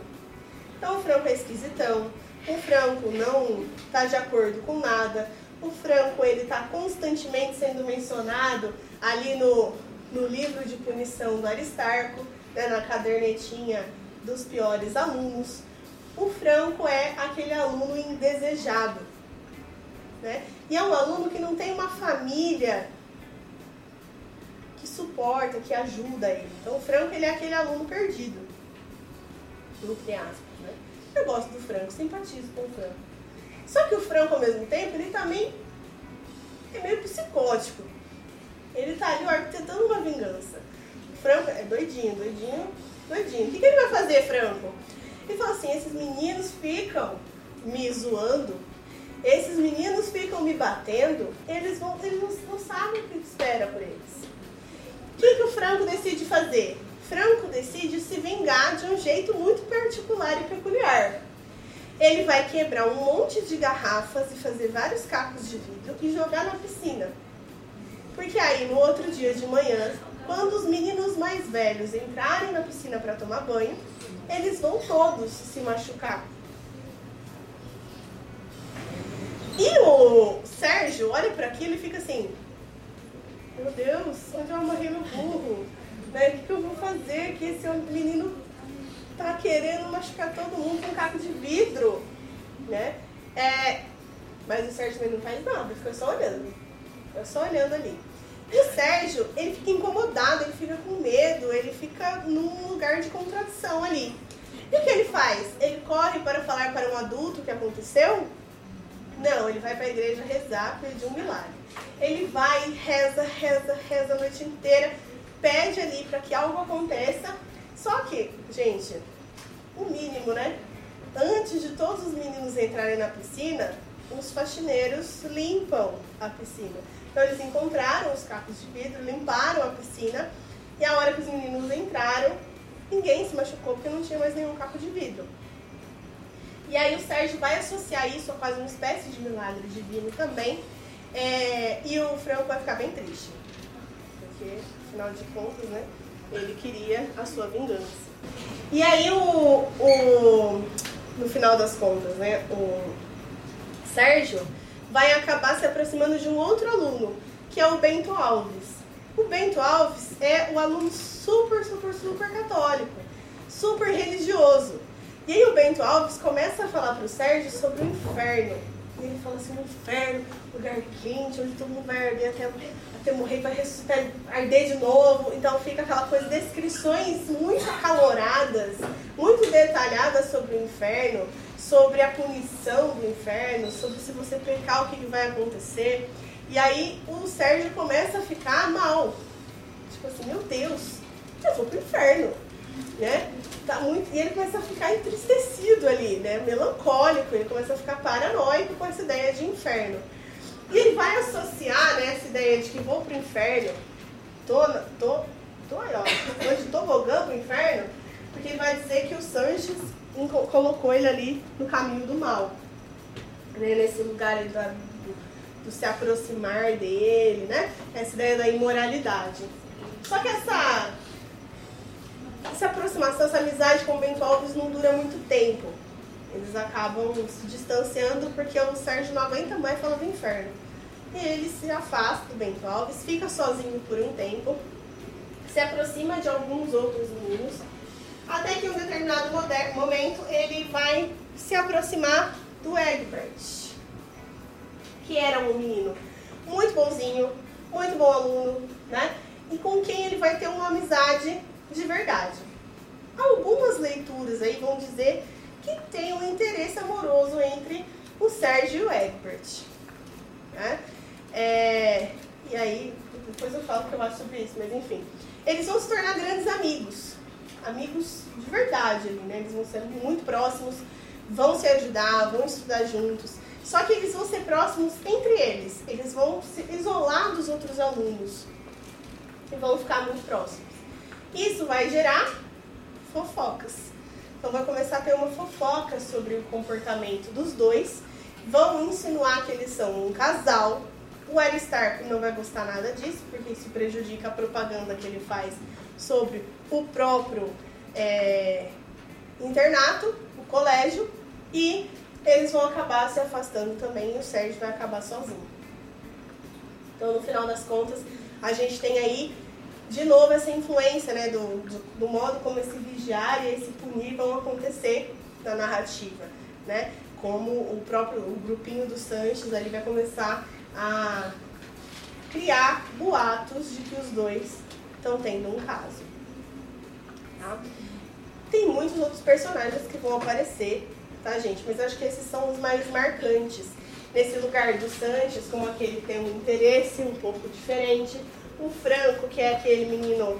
Então, o Franco é esquisitão, o Franco não está de acordo com nada, o Franco ele está constantemente sendo mencionado ali no, no livro de punição do Aristarco, né, na cadernetinha dos piores alunos. O Franco é aquele aluno indesejado. Né? E é um aluno que não tem uma família que suporta, que ajuda ele. Então o Franco ele é aquele aluno perdido. Entre aspas. Né? Eu gosto do Franco, simpatizo com o Franco. Só que o Franco, ao mesmo tempo, ele também é meio psicótico. Ele tá ali arquitetando uma vingança. O Franco é doidinho, doidinho, doidinho. O que, que ele vai fazer, Franco? Ele fala assim, esses meninos ficam me zoando, esses meninos ficam me batendo, eles, vão, eles não, não sabem o que espera por eles. O que, que o Franco decide fazer? Franco decide se vingar de um jeito muito particular e peculiar ele vai quebrar um monte de garrafas e fazer vários cacos de vidro e jogar na piscina. Porque aí no outro dia de manhã, quando os meninos mais velhos entrarem na piscina para tomar banho, eles vão todos se machucar. E o Sérgio olha para aquilo e fica assim: Meu Deus, onde vai morrer meu burro? Né? O que eu vou fazer? Que esse menino tá querendo machucar todo mundo com um caco de vidro, né? É, mas o Sérgio não faz nada, fica só olhando. Fica só olhando ali. O Sérgio, ele fica incomodado, ele fica com medo, ele fica num lugar de contradição ali. E o que ele faz? Ele corre para falar para um adulto o que aconteceu? Não, ele vai para a igreja rezar, pedir um milagre. Ele vai, reza, reza, reza a noite inteira, pede ali para que algo aconteça. Só que, gente, o mínimo, né? Antes de todos os meninos entrarem na piscina, os faxineiros limpam a piscina. Então eles encontraram os cacos de vidro, limparam a piscina e a hora que os meninos entraram, ninguém se machucou porque não tinha mais nenhum caco de vidro. E aí o Sérgio vai associar isso a quase uma espécie de milagre divino também. É, e o Franco vai ficar bem triste. Porque, afinal de contas, né? Ele queria a sua vingança. E aí o, o no final das contas, né? O Sérgio vai acabar se aproximando de um outro aluno, que é o Bento Alves. O Bento Alves é um aluno super, super, super católico, super religioso. E aí o Bento Alves começa a falar para o Sérgio sobre o inferno. E ele fala assim, o inferno, lugar quente, onde todo mundo vai arder até, até morrer, vai ressuscitar, arder de novo. Então fica aquela coisa, descrições muito acaloradas, muito detalhadas sobre o inferno, sobre a punição do inferno, sobre se você pecar, o que vai acontecer. E aí o Sérgio começa a ficar mal. Tipo assim, meu Deus, eu vou pro inferno. Né? Tá muito... E ele começa a ficar entristecido ali, né? melancólico, ele começa a ficar paranoico com essa ideia de inferno. E ele vai associar né, essa ideia de que vou pro inferno, tô, tô, tô ó, tô tobogã pro inferno, porque ele vai dizer que o Sanches colocou ele ali no caminho do mal. Né? Nesse lugar ali da, do, do, se aproximar dele, né? Essa ideia da imoralidade. Só que essa, essa aproximação, essa amizade com o Bento Alves não dura muito tempo. Eles acabam se distanciando porque o Sérgio não aguenta mais falar do inferno. E ele se afasta do Bento Alves, fica sozinho por um tempo, se aproxima de alguns outros meninos até que em um determinado momento ele vai se aproximar do Egbert, que era um menino muito bonzinho, muito bom aluno, né? E com quem ele vai ter uma amizade de verdade. Algumas leituras aí vão dizer que tem um interesse amoroso entre o Sérgio e o Egbert. Né? É, e aí, depois eu falo o que eu acho sobre isso, mas enfim. Eles vão se tornar grandes amigos amigos de verdade ali, né? Eles vão ser muito próximos, vão se ajudar, vão estudar juntos. Só que eles vão ser próximos entre eles. Eles vão se isolar dos outros alunos e vão ficar muito próximos. Isso vai gerar fofocas. Então vai começar a ter uma fofoca sobre o comportamento dos dois. Vão insinuar que eles são um casal. O Aristarco não vai gostar nada disso, porque isso prejudica a propaganda que ele faz sobre o próprio é, internato, o colégio, e eles vão acabar se afastando também e o Sérgio vai acabar sozinho. Então, no final das contas, a gente tem aí, de novo, essa influência né, do, do, do modo como esse vigiar e esse punir vão acontecer na narrativa. Né? Como o próprio o grupinho do Sanches ali vai começar a criar boatos de que os dois estão tendo um caso. Tá? Tem muitos outros personagens que vão aparecer, tá, gente? Mas acho que esses são os mais marcantes. Nesse lugar do Sanches, como aquele que tem um interesse um pouco diferente. O Franco, que é aquele menino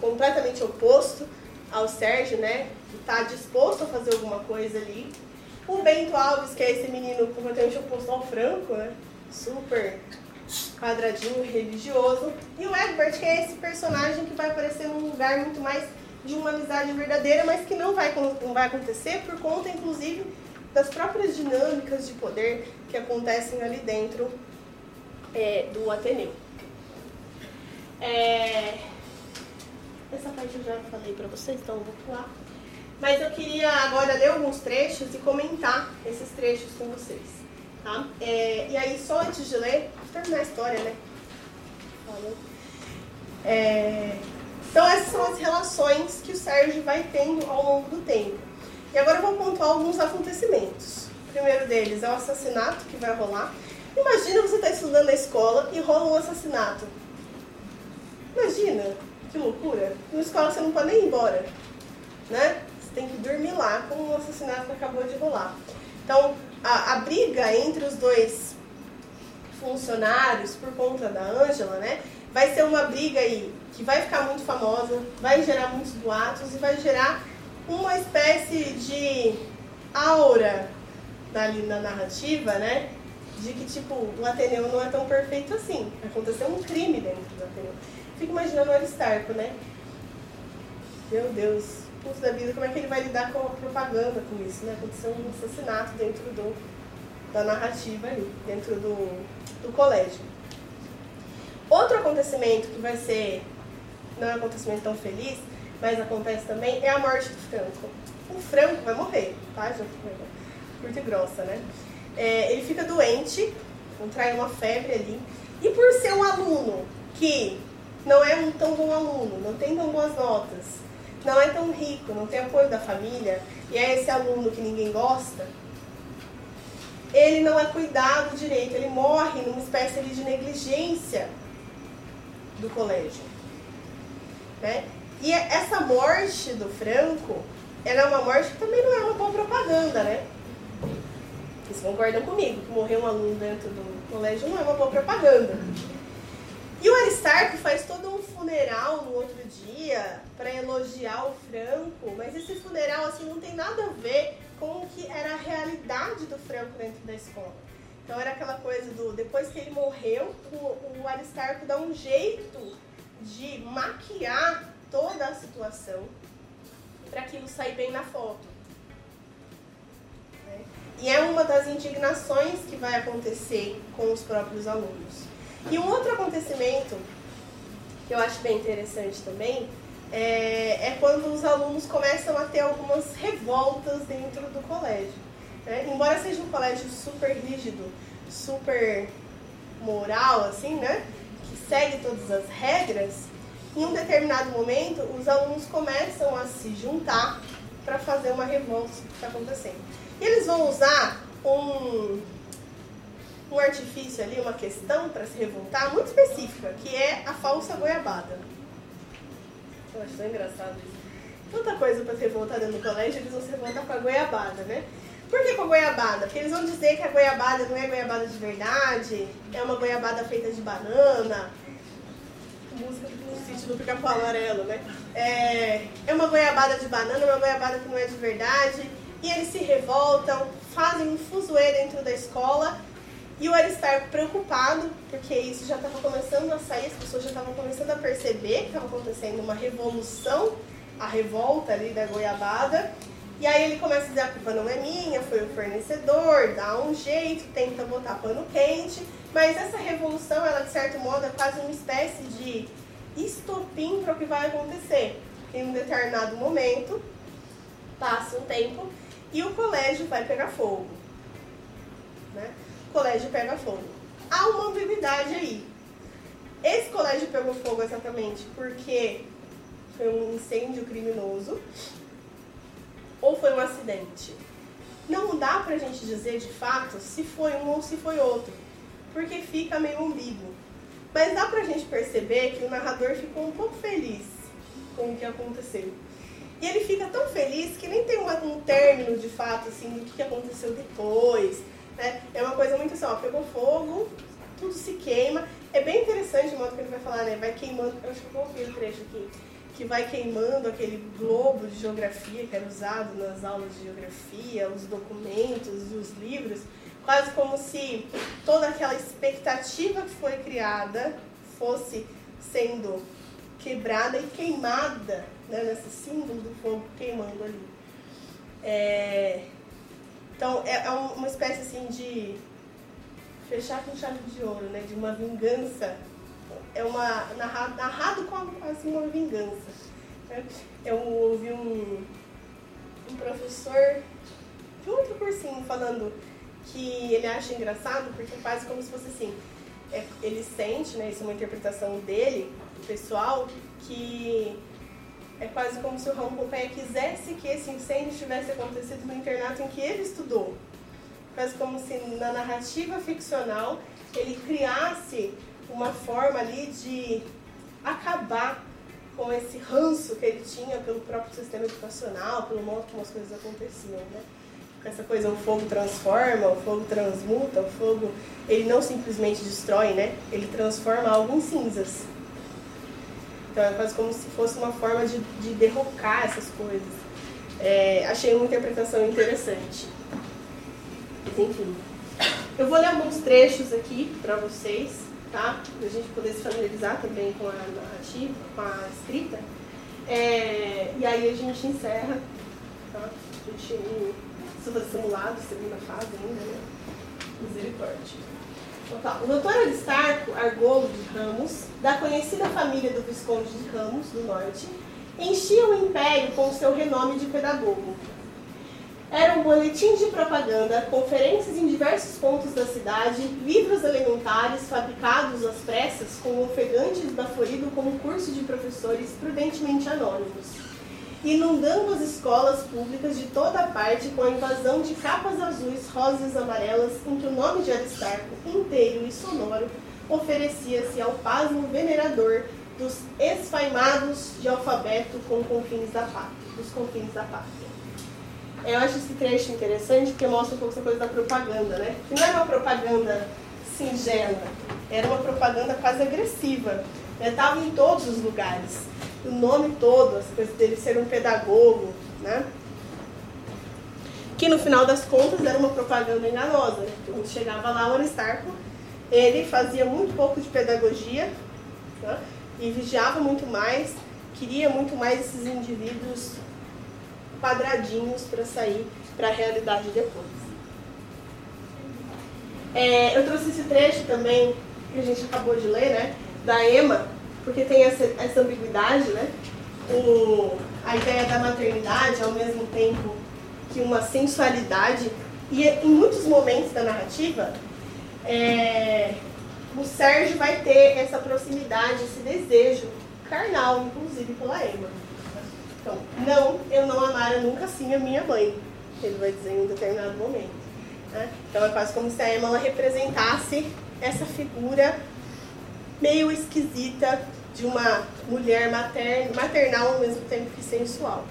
completamente oposto ao Sérgio, né? Que está disposto a fazer alguma coisa ali. O Bento Alves, que é esse menino completamente oposto ao Franco, né? Super quadradinho religioso. E o Egbert, que é esse personagem que vai aparecer num lugar muito mais de uma amizade verdadeira, mas que não vai, não vai acontecer por conta, inclusive, das próprias dinâmicas de poder que acontecem ali dentro é, do Ateneu. É... Essa parte eu já falei para vocês, então eu vou pular. Mas eu queria agora ler alguns trechos e comentar esses trechos com vocês. Tá? É, e aí, só antes de ler, terminar a história, né? É, então, essas são as relações que o Sérgio vai tendo ao longo do tempo. E agora eu vou pontuar alguns acontecimentos. O primeiro deles é o assassinato que vai rolar. Imagina você estar estudando na escola e rola um assassinato. Imagina, que loucura. Na escola você não pode nem ir embora, né? Tem que dormir lá com o assassinato acabou de rolar. Então, a, a briga entre os dois funcionários por conta da Ângela, né? Vai ser uma briga aí que vai ficar muito famosa, vai gerar muitos boatos e vai gerar uma espécie de aura ali na narrativa, né? De que, tipo, o Ateneu não é tão perfeito assim. Aconteceu um crime dentro do Ateneu. Fico imaginando o Aristarco, né? Meu Deus, puto da vida, como é que ele vai lidar com a propaganda com isso, né? Aconteceu um assassinato dentro do, da narrativa ali, dentro do, do colégio. Outro acontecimento que vai ser, não é um acontecimento tão feliz, mas acontece também, é a morte do Franco. O Franco vai morrer, tá? Já curta e grossa, né? É, ele fica doente, contrai uma febre ali, e por ser um aluno que não é um tão bom aluno, não tem tão boas notas, não é tão rico, não tem apoio da família, e é esse aluno que ninguém gosta, ele não é cuidado direito, ele morre numa espécie de negligência do colégio. Né? E essa morte do Franco, ela é uma morte que também não é uma boa propaganda, né? Vocês concordam comigo que morrer um aluno dentro do colégio não é uma boa propaganda. E o Aristarco faz todo um funeral no outro dia para elogiar o Franco, mas esse funeral assim não tem nada a ver com o que era a realidade do Franco dentro da escola. Então era aquela coisa do depois que ele morreu, o, o Aristarco dá um jeito de maquiar toda a situação para aquilo sair bem na foto. Né? E é uma das indignações que vai acontecer com os próprios alunos. E um outro acontecimento que eu acho bem interessante também é, é quando os alunos começam a ter algumas revoltas dentro do colégio. Né? Embora seja um colégio super rígido, super moral, assim, né? Que segue todas as regras, em um determinado momento os alunos começam a se juntar para fazer uma revolta que está acontecendo. E eles vão usar um um artifício ali, uma questão para se revoltar muito específica, que é a falsa goiabada. Eu acho tão engraçado isso. Tanta coisa para se revoltar dentro do colégio, eles vão se revoltar com a goiabada, né? Por que com a goiabada? Porque eles vão dizer que a goiabada não é goiabada de verdade, é uma goiabada feita de banana. Música do sítio do pica-pau amarelo, né? É, é uma goiabada de banana, uma goiabada que não é de verdade. E eles se revoltam, fazem um fuzuê dentro da escola e o Aristarco preocupado, porque isso já estava começando a sair, as pessoas já estavam começando a perceber que estava acontecendo uma revolução, a revolta ali da goiabada. E aí ele começa a dizer, a culpa não é minha, foi o fornecedor, dá um jeito, tenta botar pano quente. Mas essa revolução, ela de certo modo é quase uma espécie de estopim para o que vai acontecer. Em um determinado momento, passa um tempo e o colégio vai pegar fogo. Colégio pega fogo. Há uma ambiguidade aí. Esse colégio pegou fogo exatamente porque foi um incêndio criminoso ou foi um acidente? Não dá pra gente dizer de fato se foi um ou se foi outro, porque fica meio ambíguo. Mas dá pra gente perceber que o narrador ficou um pouco feliz com o que aconteceu. E ele fica tão feliz que nem tem um término de fato assim do que aconteceu depois né? É uma coisa muito assim, ó, pegou fogo, tudo se queima. É bem interessante o modo que ele vai falar, né? Vai queimando. Eu acho que eu coloquei o trecho aqui. Que vai queimando aquele globo de geografia que era usado nas aulas de geografia, os documentos e os livros, quase como se toda aquela expectativa que foi criada fosse sendo quebrada e queimada, né, nesse símbolo do fogo queimando ali. É, então, é, é uma espécie assim de fechar com chave de ouro, né? De uma vingança. É uma narrado, narrado com assim, uma vingança. Eu ouvi um, um professor de outro cursinho falando que ele acha engraçado porque faz como se fosse assim. É, ele sente, né? Isso é uma interpretação dele, pessoal, que é quase como se o Raul Pompeia quisesse que esse incêndio tivesse acontecido no internato em que ele estudou. faz como se na narrativa ficcional ele criasse uma forma ali de acabar com esse ranço que ele tinha pelo próprio sistema educacional, pelo modo como as coisas aconteciam, né? Essa coisa, o fogo transforma, o fogo transmuta, o fogo, ele não simplesmente destrói, né? Ele transforma algo em cinzas. Então é quase como se fosse uma forma de, de derrocar essas coisas. É, achei uma interpretação interessante. Mas enfim. Eu vou ler alguns trechos aqui para vocês, tá? Para a gente poder se familiarizar também com a narrativa, com a escrita. É, e aí a gente encerra, tá? A gente precisa fazer simulado, segunda fase ainda, né? Misericórdia. O doutor Aristarco Argolo de Ramos, da conhecida família do Visconde de Ramos, do Norte, enchia o império com seu renome de pedagogo. Eram boletins de propaganda, conferências em diversos pontos da cidade, livros elementares fabricados às pressas com o ofegante esbaforido como curso de professores prudentemente anônimos, inundando as escolas públicas de toda parte com a invasão de capas azuis, rosas amarelas em que o nome de Aristarco, inteiro e sonoro, oferecia-se ao pasmo venerador dos esfaimados de alfabeto com confins da pátria, dos confins da pátria. Eu acho esse trecho interessante porque mostra um pouco essa coisa da propaganda, né? Que não era uma propaganda singela, era uma propaganda quase agressiva. Estava em todos os lugares. O nome todo, as coisas dele ser um pedagogo, né? Que no final das contas era uma propaganda enganosa. Né? Quando chegava lá o Aristarco, ele fazia muito pouco de pedagogia né? e vigiava muito mais, queria muito mais esses indivíduos quadradinhos para sair para a realidade depois. É, eu trouxe esse trecho também, que a gente acabou de ler, né, da Emma, porque tem essa, essa ambiguidade, né, o, a ideia da maternidade ao mesmo tempo que uma sensualidade, e em muitos momentos da narrativa, é, o Sérgio vai ter essa proximidade, esse desejo carnal, inclusive pela Emma. Então, não, eu não amara nunca assim a minha mãe, ele vai dizer em um determinado momento. Né? Então é quase como se a Emma representasse essa figura meio esquisita de uma mulher materna, maternal ao mesmo tempo que sensual.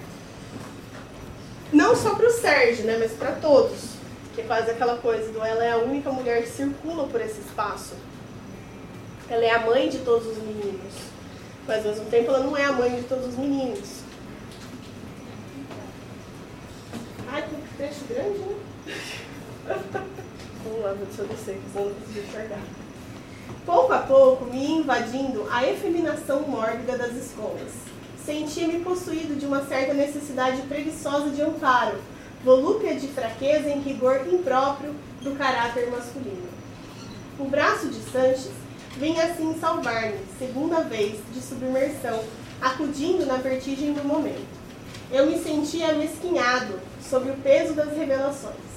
Não só para o Sérgio, né, mas para todos, que faz aquela coisa do ela é a única mulher que circula por esse espaço. Ela é a mãe de todos os meninos, mas ao mesmo tempo ela não é a mãe de todos os meninos. Ai, que trecho grande, né? Vamos lá, deixa eu descer, senão não consigo enxergar. Pouco a pouco, me invadindo a efeminação mórbida das escolas. Sentia-me possuído de uma certa necessidade preguiçosa de amparo, volúpia de fraqueza em rigor impróprio do caráter masculino. O braço de Sanches vinha assim salvar-me, segunda vez, de submersão, acudindo na vertigem do momento. Eu me sentia mesquinhado sob o peso das revelações.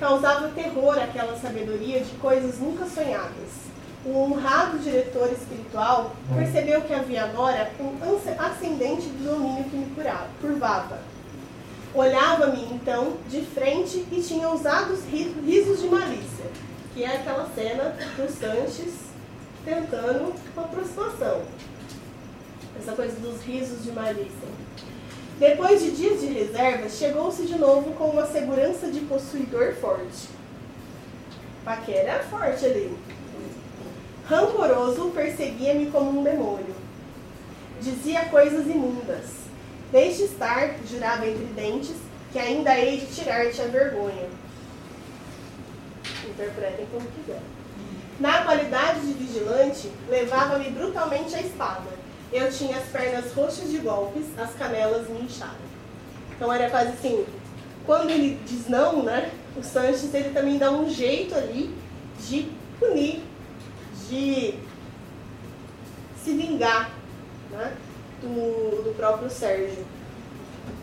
Causava terror aquela sabedoria de coisas nunca sonhadas. O honrado diretor espiritual percebeu que havia agora um ascendente de domínio que me curvava. Olhava-me então de frente e tinha ousados risos de malícia, que é aquela cena do Sanches tentando uma aproximação. Essa coisa dos risos de malícia. Depois de dias de reserva, chegou-se de novo com uma segurança de possuidor forte. Paquera era forte ali. Rancoroso, perseguia-me como um demônio. Dizia coisas imundas. Deixe estar, jurava entre dentes, que ainda hei de tirar-te a vergonha. Interpretem como quiser. Na qualidade de vigilante, levava-me brutalmente a espada eu tinha as pernas roxas de golpes, as canelas me incharam. Então era quase assim, quando ele diz não, né, o Sanches ele também dá um jeito ali de punir, de se vingar né, do, do próprio Sérgio.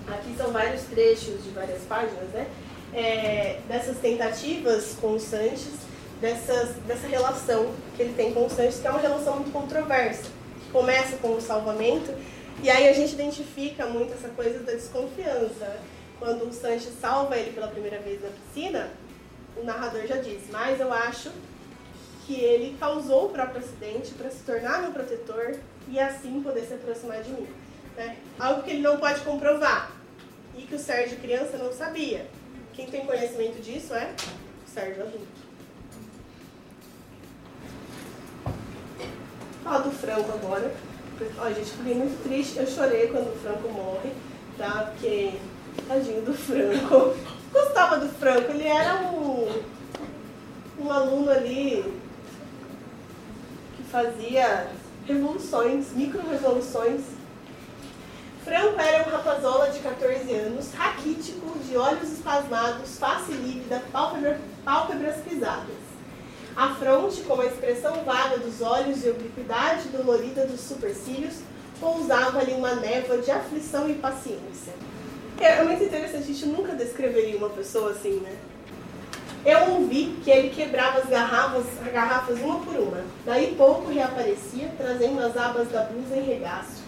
Aqui são vários trechos de várias páginas, né? É, dessas tentativas Sanches, dessas, dessa relação que ele tem com o Sanches, que é uma relação muito controversa começa com o salvamento, e aí a gente identifica muito essa coisa da desconfiança. Quando o Sanches salva ele pela primeira vez na piscina, o narrador já disse, mas eu acho que ele causou o próprio acidente para se tornar meu protetor e assim poder se aproximar de mim. Né? Algo que ele não pode comprovar e que o Sérgio criança não sabia. Quem tem conhecimento disso é o Sérgio adulto. Fala do Franco agora. Ó, gente, fiquei muito triste. Eu chorei quando o Franco morre, tá? Porque, tadinho do Franco. Gostava do Franco. Ele era um, um aluno ali fazia revoluções, micro-revoluções. Franco era um rapazola de 14 anos, raquítico, de olhos espasmados, face lívida, pálpebra, pálpebras pisadas. A fronte, com a expressão vaga dos olhos e obliquidade dolorida dos supercílios, pousava ali uma névoa de aflição e paciência. É muito interessante, a gente nunca descreveria uma pessoa assim, né? Eu ouvi que ele quebrava as garrafas, as garrafas uma por uma. Daí pouco reaparecia, trazendo as abas da blusa em regaço.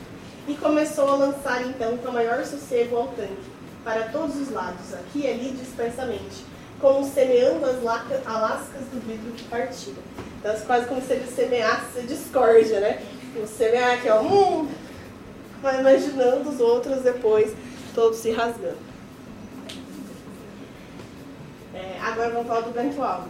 E começou a lançar então com maior sossego ao tanque, para todos os lados, aqui e ali dispersamente, como semeando as lascas do vidro que partiam. Então, é quase como se ele semeasse discórdia, né? O semear aqui, ó, hum, vai imaginando os outros depois, todos se rasgando. É, agora vamos falar do Bento Alves.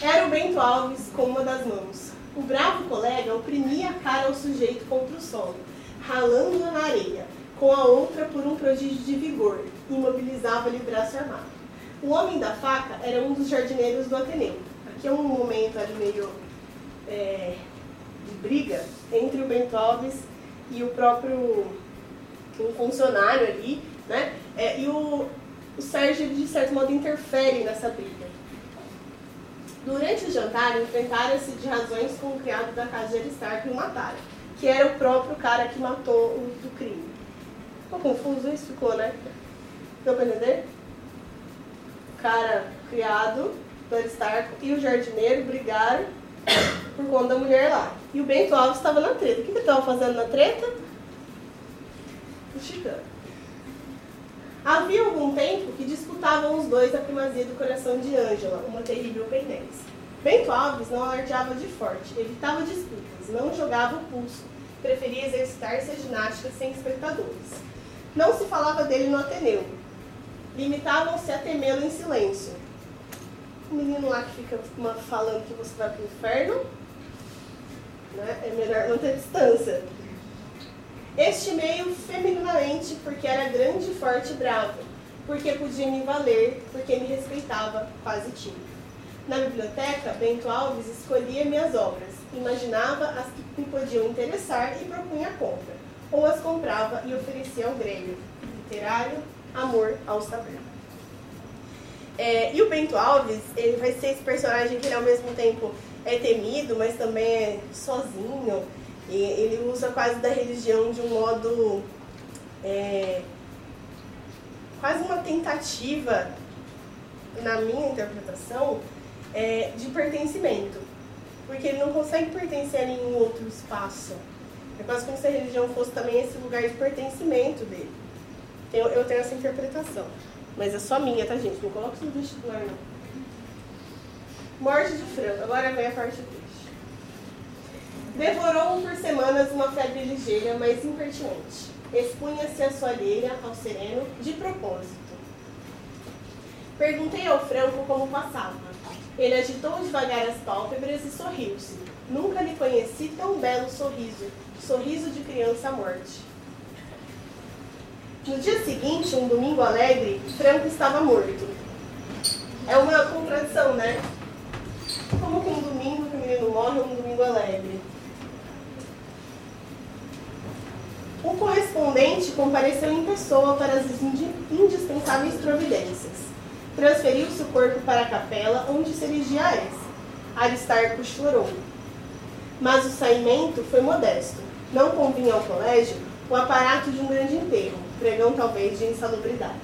Era o Bento Alves com uma das mãos. O bravo colega oprimia a cara ao sujeito contra o solo, ralando-a na areia, com a outra por um prodígio de vigor, imobilizava-lhe o braço armado. O homem da faca era um dos jardineiros do Ateneu. Aqui é um momento ali meio é, de briga entre o Bento Alves e o próprio um funcionário ali, né? É, e o, o Sérgio, de certo modo, interfere nessa briga. Durante o jantar, enfrentaram-se de razões com o criado da casa de Aristarco e o mataram, que era o próprio cara que matou o do crime. Ficou confuso isso? Ficou, né? Deu pra entender? O cara criado do Aristarco e o jardineiro brigaram por conta da mulher lá. E o Bento Alves estava na treta. O que ele estava fazendo na treta? Mexicano. Havia algum tempo que disputavam os dois a primazia do coração de Ângela, uma terrível pendência. Bento Alves não alardeava de forte, evitava disputas, não jogava o pulso, preferia exercitar-se a ginástica sem espectadores. Não se falava dele no Ateneu. Limitavam-se a temê-lo em silêncio. O menino lá que fica falando que você vai para o inferno, né? é melhor não ter distância. Estimei-o femininamente porque era grande, forte e bravo, porque podia me valer, porque me respeitava, quase tímido. Na biblioteca, Bento Alves escolhia minhas obras, imaginava as que me podiam interessar e propunha a compra, ou as comprava e oferecia ao grêmio, literário, amor ao saber. É, e o Bento Alves, ele vai ser esse personagem que ele ao mesmo tempo é temido, mas também é sozinho, e ele usa quase da religião de um modo. É, quase uma tentativa, na minha interpretação, é, de pertencimento. Porque ele não consegue pertencer a nenhum outro espaço. É quase como se a religião fosse também esse lugar de pertencimento dele. Eu, eu tenho essa interpretação. Mas é só minha, tá, gente? Não isso no vestibular, não. Morte de frango. Agora vem a parte Devorou-o por semanas uma febre ligeira, mas impertinente. Expunha-se à sua ao sereno, de propósito. Perguntei ao Franco como passava. Ele agitou devagar as pálpebras e sorriu-se. Nunca lhe conheci tão belo sorriso, sorriso de criança à morte. No dia seguinte, um domingo alegre, Franco estava morto. É uma contradição, né? Como que um domingo que o menino morre é um domingo alegre? O correspondente compareceu em pessoa para as indispensáveis providências. Transferiu-se o corpo para a capela onde se erigia a essa. Aristarco chorou. Mas o saimento foi modesto. Não convinha ao colégio o aparato de um grande enterro, pregão talvez de insalubridade.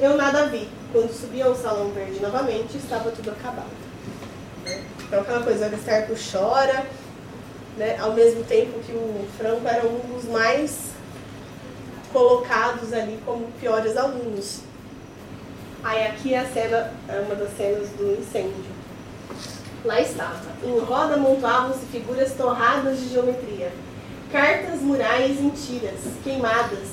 Eu nada vi. Quando subi ao salão verde novamente, estava tudo acabado. Então aquela coisa, Aristarco chora, né? ao mesmo tempo que o Franco era um dos mais colocados ali como piores alunos. Aí aqui é a cena, é uma das cenas do incêndio. Lá estava. Em roda amontoavam-se figuras torradas de geometria. Cartas murais em tiras, queimadas,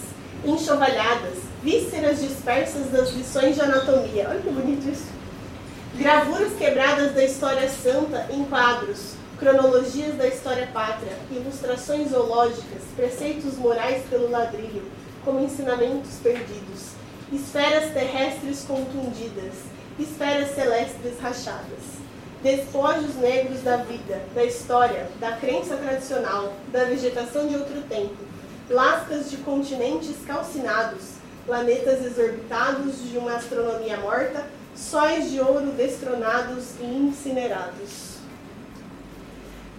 enxovalhadas, vísceras dispersas das lições de anatomia. Olha que bonito isso. Gravuras quebradas da história santa em quadros, cronologias da história pátria, ilustrações zoológicas, preceitos morais pelo ladrilho, como ensinamentos perdidos, esferas terrestres contundidas, esferas celestes rachadas despojos negros da vida, da história, da crença tradicional, da vegetação de outro tempo, lascas de continentes calcinados, planetas exorbitados de uma astronomia morta, sóis de ouro destronados e incinerados.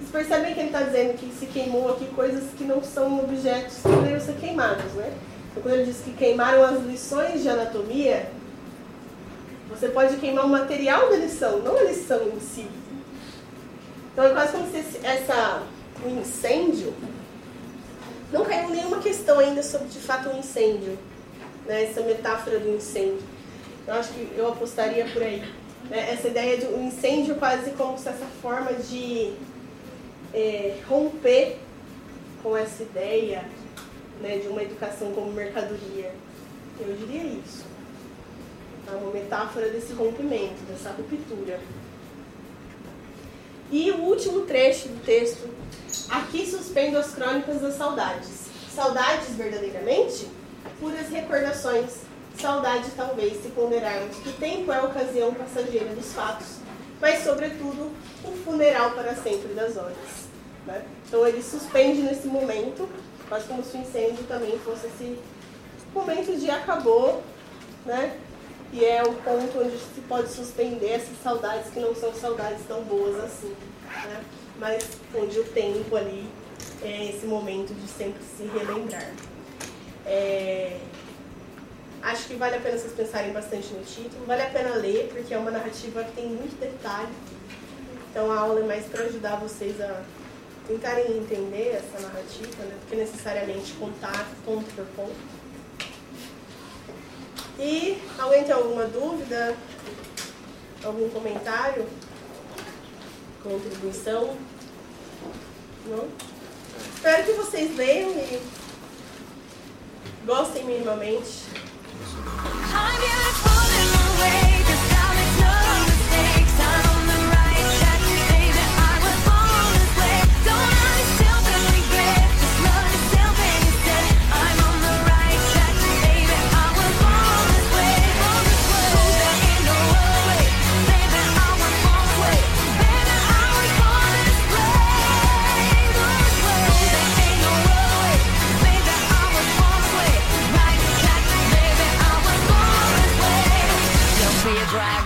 Vocês percebem que ele está dizendo que se queimou aqui coisas que não são objetos que deveriam ser queimados, né? Então, quando ele diz que queimaram as lições de anatomia, você pode queimar o material da lição, não a lição em si. Então é quase como se esse, essa, o incêndio não caiu nenhuma questão ainda sobre de fato um incêndio, né? essa metáfora do incêndio. Eu acho que eu apostaria por aí. Né? Essa ideia de um incêndio quase como se essa forma de é, romper com essa ideia né, de uma educação como mercadoria. Eu diria isso. É uma metáfora desse rompimento, dessa ruptura. E o último trecho do texto, aqui suspendo as crônicas das saudades. Saudades verdadeiramente? Puras recordações. Saudade talvez, se ponderarmos que tempo é a ocasião passageira dos fatos, mas sobretudo o funeral para sempre das horas. Né? Então ele suspende nesse momento, quase como se o incêndio também fosse esse momento de acabou, né? E é o ponto onde se pode suspender essas saudades que não são saudades tão boas assim, né? Mas onde o tempo ali é esse momento de sempre se relembrar. É... Acho que vale a pena vocês pensarem bastante no título, vale a pena ler, porque é uma narrativa que tem muito detalhe. Então a aula é mais para ajudar vocês a tentarem entender essa narrativa, né? porque necessariamente contar ponto por ponto. E alguém tem alguma dúvida? Algum comentário? Contribuição? Não? Espero que vocês leiam e gostem minimamente.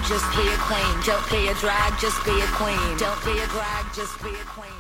Just be a queen. Don't be a drag, just be a queen. Don't be a drag, just be a queen.